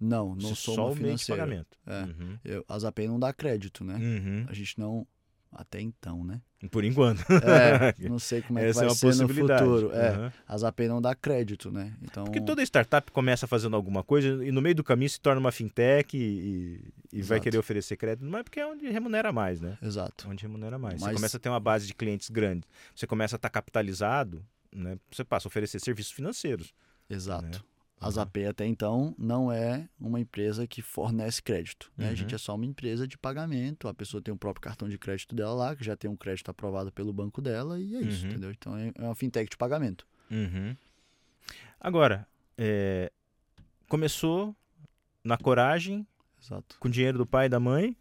Não, Você não sou só uma o meio de financeira. pagamento. É. Uhum. Eu, a Zapay não dá crédito, né? Uhum. A gente não, até então, né? Por enquanto. É, não sei como é que Essa vai é ser no futuro. É, Uhum. a Zapay não dá crédito, né? Então, Porque toda startup começa fazendo alguma coisa e no meio do caminho se torna uma fintech e, e vai querer oferecer crédito, mas é porque é onde remunera mais, né? exato. Onde remunera mais. Você Mas- começa a ter uma base de clientes grande. Você começa a estar capitalizado, né? Você passa a oferecer serviços financeiros. Exato. Né? A Zapay até então não é uma empresa que fornece crédito. Né? A Uhum. gente é só uma empresa de pagamento. A pessoa tem o próprio cartão de crédito dela lá, que já tem um crédito aprovado pelo banco dela, e é isso, Uhum. entendeu? Então é é uma fintech de pagamento. Uhum. Agora, é, começou na coragem, Exato. com dinheiro do pai e da mãe.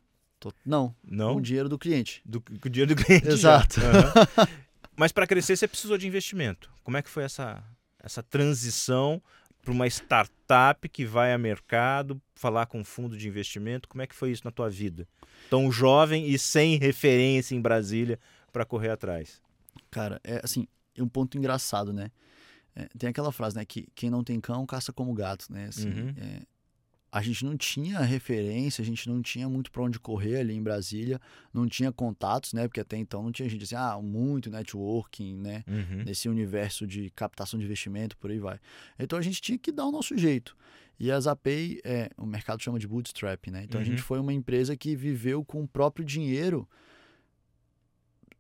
Não, Não, com o dinheiro do cliente. do, com o dinheiro do cliente. Exato. Aham. Mas para crescer você precisou de investimento. Como é que foi essa, essa transição para uma startup que vai a mercado, falar com fundo de investimento? Como é que foi isso na tua vida? Tão jovem e sem referência em Brasília para correr atrás. Cara, é assim, é um ponto engraçado, né? É, tem aquela frase, né? Que quem não tem cão caça como gato, né? Assim, Uhum. é, a gente não tinha referência, a gente não tinha muito para onde correr ali em Brasília, não tinha contatos, né? Porque até então não tinha gente assim, ah, muito networking, né? Uhum. Nesse universo de captação de investimento, por aí vai. Então a gente tinha que dar o nosso jeito. E a Zapay, é, o mercado chama de bootstrap, né? Então a Uhum. gente foi uma empresa que viveu com o próprio dinheiro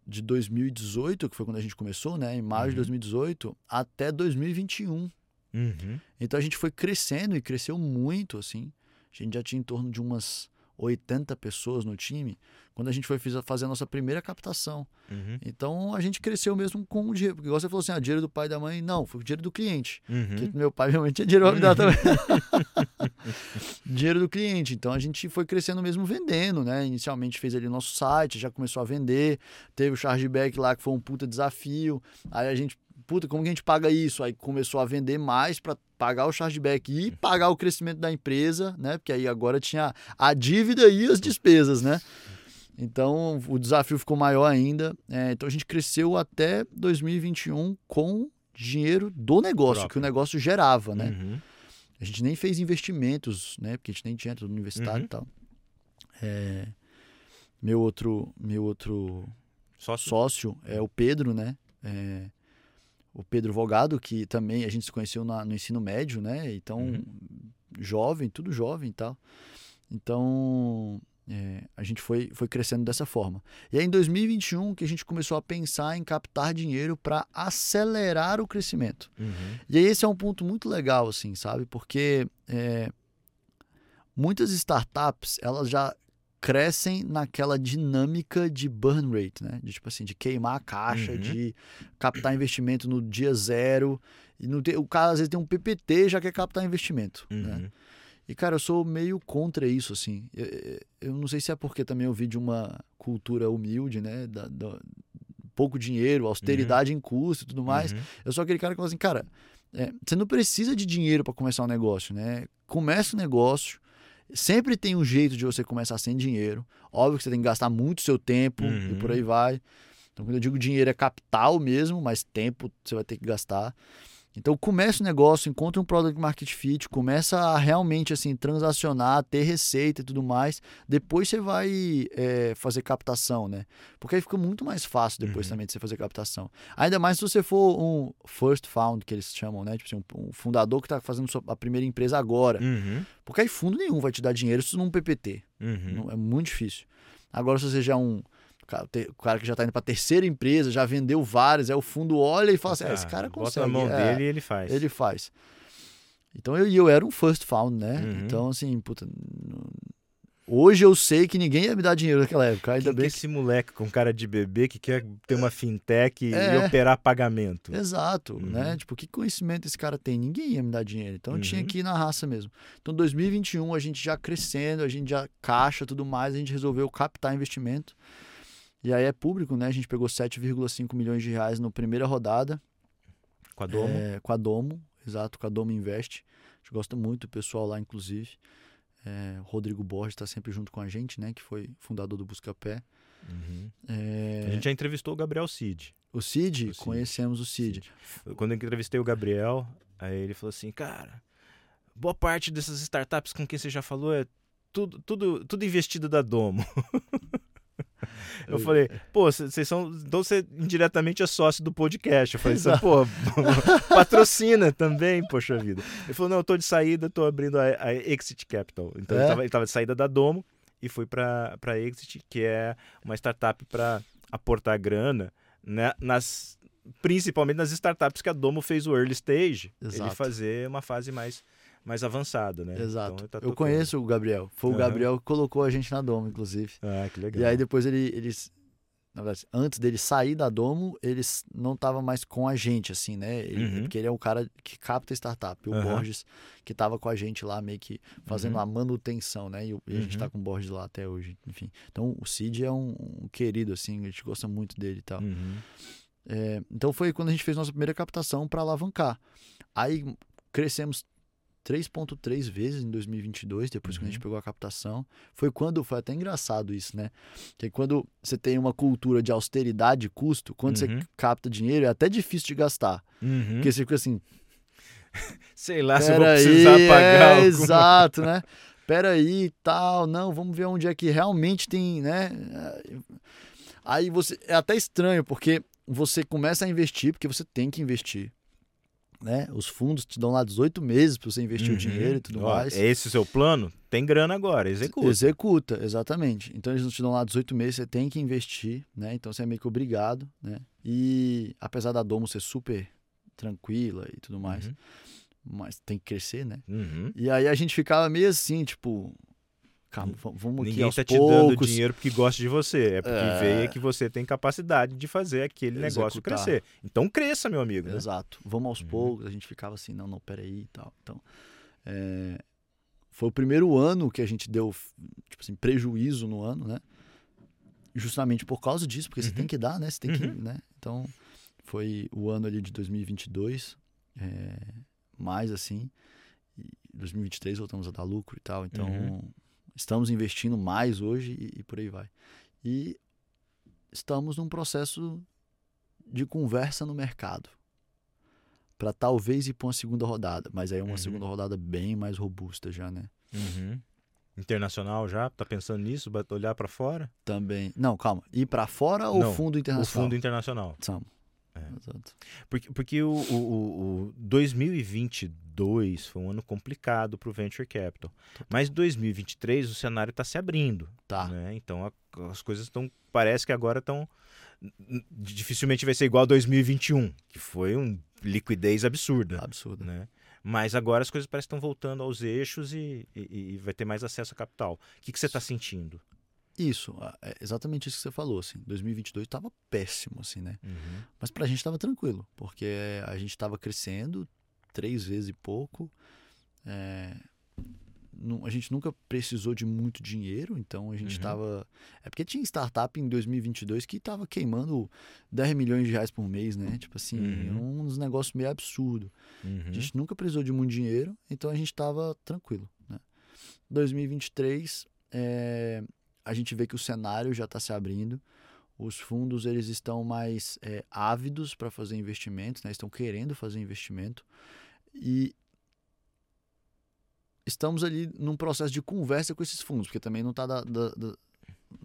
de 2018, que foi quando a gente começou, né? Em maio de Uhum. 2018, até 2021. Uhum. Então a gente foi crescendo e cresceu muito, assim. A gente já tinha em torno de umas 80 pessoas no time quando a gente foi fazer a nossa primeira captação. Uhum. Então a gente cresceu mesmo com o dinheiro. Porque igual você falou assim, ah, dinheiro do pai e da mãe. Não, foi o dinheiro do cliente. Uhum. Porque meu pai realmente tinha dinheiro pra me dar também. dinheiro do cliente. Então a gente foi crescendo mesmo vendendo, né? Inicialmente fez ali o nosso site, já começou a vender. Teve o chargeback lá que foi um puta desafio. Aí a gente, puta, como que a gente paga isso? Aí começou a vender mais para pagar o chargeback e pagar o crescimento da empresa, né? Porque aí agora tinha a dívida e as despesas, né? Então o desafio ficou maior ainda. É, então a gente cresceu até 2021 com dinheiro do negócio, Próprio. que o negócio gerava, né? Uhum. A gente nem fez investimentos, né? Porque a gente nem tinha tudo universitário Uhum. e tal. É, meu outro, meu outro Só sócio é o Pedro, né? É, o Pedro Vogado, que também a gente se conheceu na- no ensino médio, né? Então, Uhum. jovem, tudo jovem e tal. Então, É, a gente foi, foi crescendo dessa forma. E aí, em 2021, que a gente começou a pensar em captar dinheiro para acelerar o crescimento. Uhum. E aí, esse é um ponto muito legal, assim, sabe? Porque é, muitas startups, elas já crescem naquela dinâmica de burn rate, né? De tipo assim, de queimar a caixa, Uhum. de captar investimento no dia zero. E não ter, o cara às vezes tem um PPT já quer captar investimento, né? Uhum. E, cara, eu sou meio contra isso, assim. Eu, eu- não sei se é porque também eu vi de uma cultura humilde, né? Da, da- pouco dinheiro, austeridade em custo e tudo mais. Uhum. Eu sou aquele cara que fala assim, cara, é, você não precisa de dinheiro para começar um negócio, né? Começa o negócio. Sempre tem um jeito de você começar sem dinheiro. Óbvio que você tem que gastar muito seu tempo e Uhum. por aí vai. Então, quando eu digo dinheiro é capital mesmo, mas tempo você vai ter que gastar. Então, começa o negócio, encontra um product market fit, começa a realmente assim transacionar, ter receita e tudo mais. Depois você vai é, fazer captação, né? Porque aí fica muito mais fácil depois Uhum. também de você fazer captação. Ainda mais se você for um first found, que eles chamam, né? Tipo assim, um, um fundador que está fazendo sua, a primeira empresa agora. Uhum. Porque aí fundo nenhum vai te dar dinheiro se não um PPT. Uhum. Não- é muito difícil. Agora, se você já é um o cara que já está indo para terceira empresa, já vendeu várias, aí o fundo olha e fala assim: ah, esse Ah, cara Bota consegue. na mão é, dele e ele faz. Ele faz. Então eu, eu era um first found, né? Uhum. Então, assim, puta. Hoje eu sei que ninguém ia me dar dinheiro naquela época. Ainda que é bem que. esse moleque com cara de bebê que quer ter uma fintech e- É. e operar pagamento? Exato, Uhum. né? Tipo, que conhecimento esse cara tem? Ninguém ia me dar dinheiro. Então eu tinha Uhum. que ir na raça mesmo. Então, 2021, a gente já crescendo, a gente já caixa tudo mais, a gente resolveu captar investimento. E aí é público, né? A gente pegou 7,5 milhões de reais na primeira rodada Com a Domo? é, com a Domo, exato, com a Domo Invest. A gente gosta muito do pessoal lá, inclusive. É, Rodrigo Borges está sempre junto com a gente, né? Que foi fundador do Buscapé. Uhum. É, A gente já entrevistou o Gabriel Cid. O Cid, O Cid. conhecemos o Cid. Quando eu entrevistei o Gabriel, aí ele falou assim, cara, boa parte dessas startups com quem você já falou é tudo, tudo, tudo investido da Domo. Eu falei, pô, vocês são. Então você indiretamente é sócio do podcast. Eu falei, assim, pô, patrocina também, poxa vida. Ele falou, não, eu tô de saída, tô abrindo a, a Exit Capital. Então É? ele, tava, ele tava de saída da Domo e foi pra, pra Exit, que é uma startup para aportar grana né, nas, principalmente nas startups que a Domo fez o early stage, ele Exato. fazer uma fase mais, mais avançada, né? Exato. Então, ele tá eu conheço o Gabriel. Foi o Aham. Gabriel que colocou a gente na Domo, inclusive. Ah, que legal. E aí depois ele, eles. Na verdade, antes dele sair da Domo, eles não estavam mais com a gente, assim, né? Ele- Uhum. Porque ele é o cara que capta startup. O Aham. Borges, que tava com a gente lá, meio que fazendo Uhum. a manutenção, né? E, o- e a gente Uhum. tá com o Borges lá até hoje, enfim. Então o Cid é um, um querido, assim, a gente gosta muito dele e tal. Uhum. É, então foi quando a gente fez nossa primeira captação para alavancar. Aí crescemos 3.3 vezes em 2022, depois que a gente Uhum. pegou a captação. Foi quando, foi até engraçado isso, né? Que quando você tem uma cultura de austeridade e custo, quando Uhum. você capta dinheiro, é até difícil de gastar. Uhum. Porque você fica assim, Sei lá se eu vou pera aí, precisar pagar. é, o- exato, né? Pera aí, tal, não, vamos ver onde é que realmente tem, né? Aí você é até estranho porque você começa a investir porque você tem que investir, né? Os fundos te dão lá 18 meses para você investir Uhum. o dinheiro e tudo Ó, mais. É esse o seu plano? Tem grana agora, executa. Executa, exatamente. Então eles não te dão lá 18 meses, você tem que investir, né? Então você é meio que obrigado, né? E apesar da Domo ser super tranquila e tudo mais, Uhum. mas tem que crescer, né? Uhum. E aí a gente ficava meio assim, tipo, calma, vamos Ninguém aos tá te dando poucos. dinheiro porque gosta de você. É porque É. veio que você tem capacidade de fazer aquele negócio Executar. crescer. Então cresça, meu amigo. né? Exato. Vamos aos Uhum. poucos. A gente ficava assim, não, não, peraí e tal. Então, é, foi o primeiro ano que a gente deu, tipo assim, prejuízo no ano, né? Justamente por causa disso, porque você Uhum. tem que dar, né? Você tem que, Uhum. né? Então, foi o ano ali de 2022, é, mais assim. E 2023 voltamos a dar lucro e tal. Então, Uhum. Estamos investindo mais hoje e, e por aí vai. E estamos num processo de conversa no mercado para talvez ir para uma segunda rodada, mas aí é uma Uhum. segunda rodada bem mais robusta já, né? Uhum. Internacional já? Tá pensando nisso? Olhar para fora? Também. Não, calma. Ir para fora ou Não, fundo O internacional? fundo internacional. Tamo. Exato. Porque, porque o, o, o- o 2022 foi um ano complicado para o Venture Capital. Mas 2023 o cenário está se abrindo. Tá. né? Então a- as coisas estão. Parece que agora estão. Dificilmente vai ser igual a 2021, que foi uma liquidez absurda. Absurdo. Né? Mas agora as coisas parecem que estão voltando aos eixos e, e- e vai ter mais acesso a capital. O que, que você está sentindo? Isso, é exatamente isso que você falou, assim. 2022 estava péssimo, assim, né? Uhum. Mas pra gente estava tranquilo, porque a gente estava crescendo três vezes e pouco. é, nu- a gente nunca precisou de muito dinheiro, então a gente Uhum. estava. É porque tinha startup em 2022 que estava queimando 10 milhões de reais por mês, né? Tipo assim, Uhum. uns negócios meio absurdo. Uhum. A gente nunca precisou de muito dinheiro, então a gente estava tranquilo. Né? 2023, é, a gente vê que o cenário já está se abrindo. Os fundos eles estão mais é, ávidos para fazer investimentos, né? estão querendo fazer investimento. E estamos ali num processo de conversa com esses fundos, porque também não está da, da- da-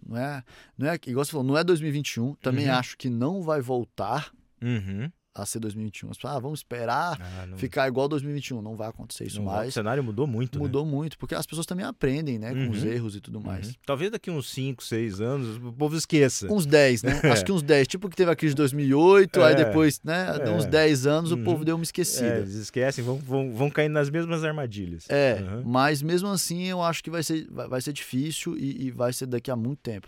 não é, não é, igual você falou, não é 2021. Também Uhum. acho que não vai voltar Uhum. A ser 2021. As pessoas, ah, vamos esperar Ah, não- ficar igual 2021. Não vai acontecer isso não- O mais. cenário mudou muito. né? Mudou muito, porque as pessoas também aprendem, né? Com os Uhum. erros e tudo mais. Uhum. Talvez daqui uns 5, 6 anos o povo esqueça. Uns 10, né? É. Acho que uns 10. Tipo que teve a crise de 2008, aí É. depois, né? É. Uns 10 anos Uhum. o povo deu uma É, esquecida. eles esquecem, vão, vão, vão cair nas mesmas armadilhas. É, Uhum. mas mesmo assim eu acho que vai ser, vai, vai ser difícil e, e vai ser daqui a muito tempo.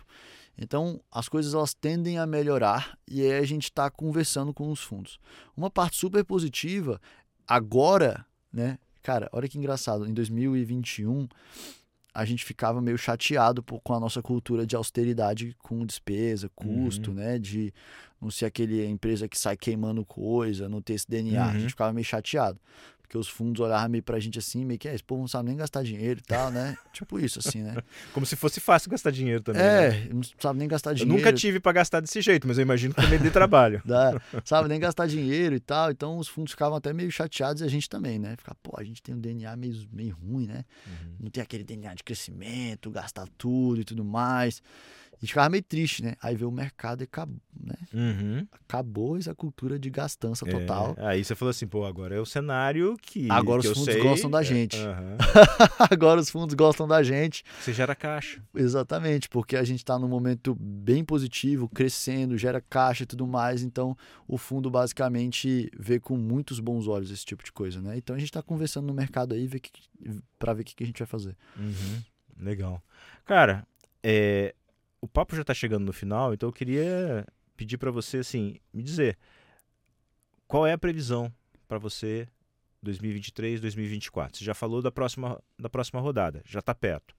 Então, as coisas elas tendem a melhorar e aí a gente está conversando com os fundos. Uma parte super positiva, agora, né? Cara, olha que engraçado, em 2021 a gente ficava meio chateado por- com a nossa cultura de austeridade com despesa, custo, Uhum. né? De não ser aquele empresa que sai queimando coisa, não ter esse DNA. A Uhum. gente ficava meio chateado. Porque os fundos olhavam meio pra gente assim, meio que, é, esse povo não sabe nem gastar dinheiro e tal, né? tipo isso, assim, né? Como se fosse fácil gastar dinheiro também. né? É, não sabe nem gastar Eu dinheiro. nunca tive pra gastar desse jeito, mas eu imagino que também dê trabalho. dá, sabe, nem gastar dinheiro e tal. Então os fundos ficavam até meio chateados e a gente também, né? Ficar, pô, a gente tem um DNA meio, meio ruim, né? Uhum. Não tem aquele DNA de crescimento, gastar tudo e tudo mais. E ficava meio triste, né? Aí veio o mercado e acabou, né? Uhum. Acabou essa cultura de gastança total. É, aí você falou assim, pô, agora é o cenário que. Agora que os fundos sei. gostam da É, gente. aham. Agora os fundos gostam da gente. Você gera caixa. Exatamente, porque a gente está num momento bem positivo, crescendo, gera caixa e tudo mais, então o fundo basicamente vê com muitos bons olhos esse tipo de coisa, né? Então a gente está conversando no mercado aí para ver o que, que a gente vai fazer. Uhum. Legal. Cara, é, o papo já tá chegando no final, então eu queria pedir para você, assim, me dizer qual é a previsão para você 2023, 2024. Você já falou da próxima, da próxima rodada, já está perto.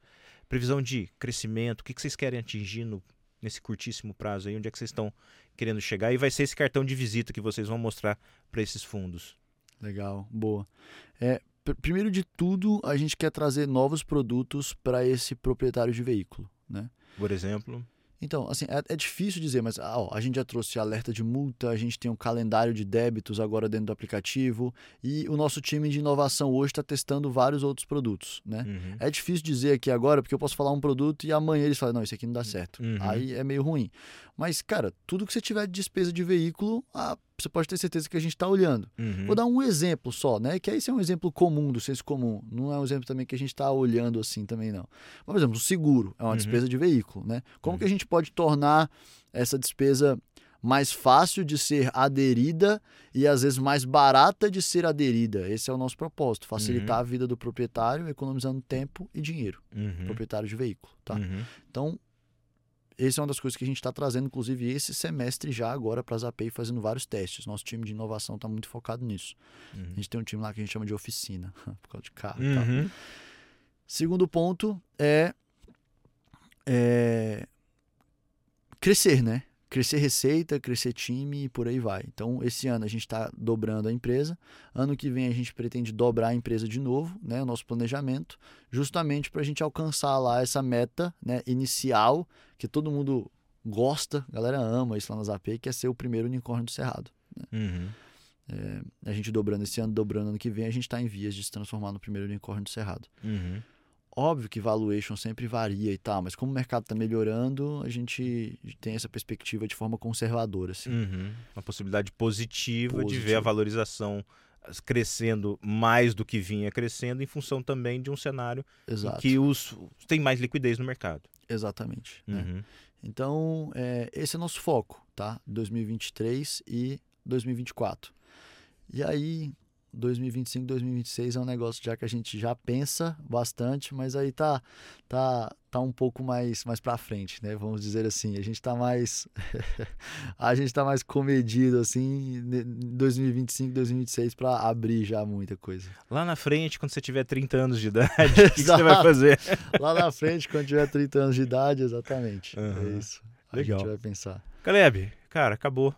Previsão de crescimento, o que, que vocês querem atingir no, nesse curtíssimo prazo aí? Onde é que vocês estão querendo chegar? E vai ser esse cartão de visita que vocês vão mostrar para esses fundos. Legal, boa. É, pr- primeiro de tudo, a gente quer trazer novos produtos para esse proprietário de veículo, né? Por exemplo, Então, assim, é, é difícil dizer, mas ah, ó, a gente já trouxe alerta de multa, a gente tem um calendário de débitos agora dentro do aplicativo e o nosso time de inovação hoje está testando vários outros produtos, né? uhum, É difícil dizer aqui agora, porque eu posso falar um produto e amanhã eles falam, não, isso aqui não dá certo. Uhum. Aí é meio ruim. Mas, cara, tudo que você tiver de despesa de veículo, ah, você pode ter certeza que a gente está olhando. uhum, Vou dar um exemplo só, né? Que esse é um exemplo comum do senso comum. Não é um exemplo também que a gente está olhando assim também, não. Mas, por exemplo, o seguro é uma Uhum. despesa de veículo, né? Como Uhum. que a gente pode tornar essa despesa mais fácil de ser aderida e às vezes mais barata de ser aderida? Esse é o nosso propósito, facilitar a vida do proprietário, economizando tempo e dinheiro, uhum, proprietário de veículo, tá? uhum. Então, essa é uma das coisas que a gente está trazendo, inclusive, esse semestre já agora para a Zapay, fazendo vários testes. Nosso time de inovação está muito focado nisso. Uhum. A gente tem um time lá que a gente chama de oficina, por causa de carro e tal. Uhum. Segundo ponto é, é crescer, né? Crescer receita, crescer time e por aí vai. Então, esse ano a gente está dobrando a empresa. Ano que vem a gente pretende dobrar a empresa de novo, né? O nosso planejamento, justamente para a gente alcançar lá essa meta né, inicial, que todo mundo gosta, a galera ama isso lá na Zapay, que é ser o primeiro unicórnio do Cerrado. Uhum. A gente dobrando esse ano, dobrando ano que vem, a gente está em vias de se transformar no primeiro unicórnio do Cerrado. Uhum. Óbvio que valuation sempre varia e tal, mas como o mercado está melhorando, a gente tem essa perspectiva de forma conservadora. Assim. Uhum. Uma possibilidade positiva, de ver a valorização crescendo mais do que vinha crescendo, em função também de um cenário que os tem mais liquidez no mercado. Exatamente. né? Uhum. Então, é, esse é o nosso foco, tá? 2023 e 2024. E aí, 2025, 2026 é um negócio já que a gente já pensa bastante, mas aí tá tá tá um pouco mais mais para frente, né? Vamos dizer assim, a gente tá mais a gente tá mais comedido assim em 2025, 2026 para abrir já muita coisa. Lá na frente, quando você tiver 30 anos de idade, o que, que você vai fazer? Lá na frente, quando tiver 30 anos de idade, exatamente. Aham. É isso. A Legal. gente vai pensar. Caleb, cara, acabou.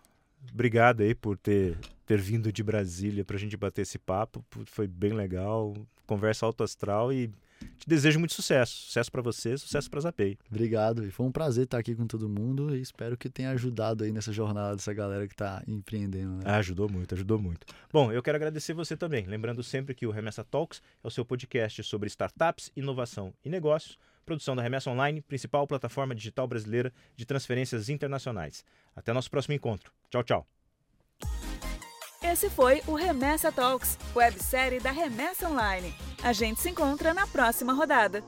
Obrigado aí por ter, ter vindo de Brasília pra gente bater esse papo. Foi bem legal. Conversa alto astral e te desejo muito sucesso. Sucesso pra você, sucesso pra Zapei. Obrigado. E foi um prazer estar aqui com todo mundo e espero que tenha ajudado aí nessa jornada dessa galera que está empreendendo. Né? Ah, ajudou muito, ajudou muito. Bom, eu quero agradecer você também. Lembrando sempre que o Remessa Talks é o seu podcast sobre startups, inovação e negócios. Produção da Remessa Online, principal plataforma digital brasileira de transferências internacionais. Até nosso próximo encontro. Tchau, tchau. Esse foi o Remessa Talks, websérie da Remessa Online. A gente se encontra na próxima rodada.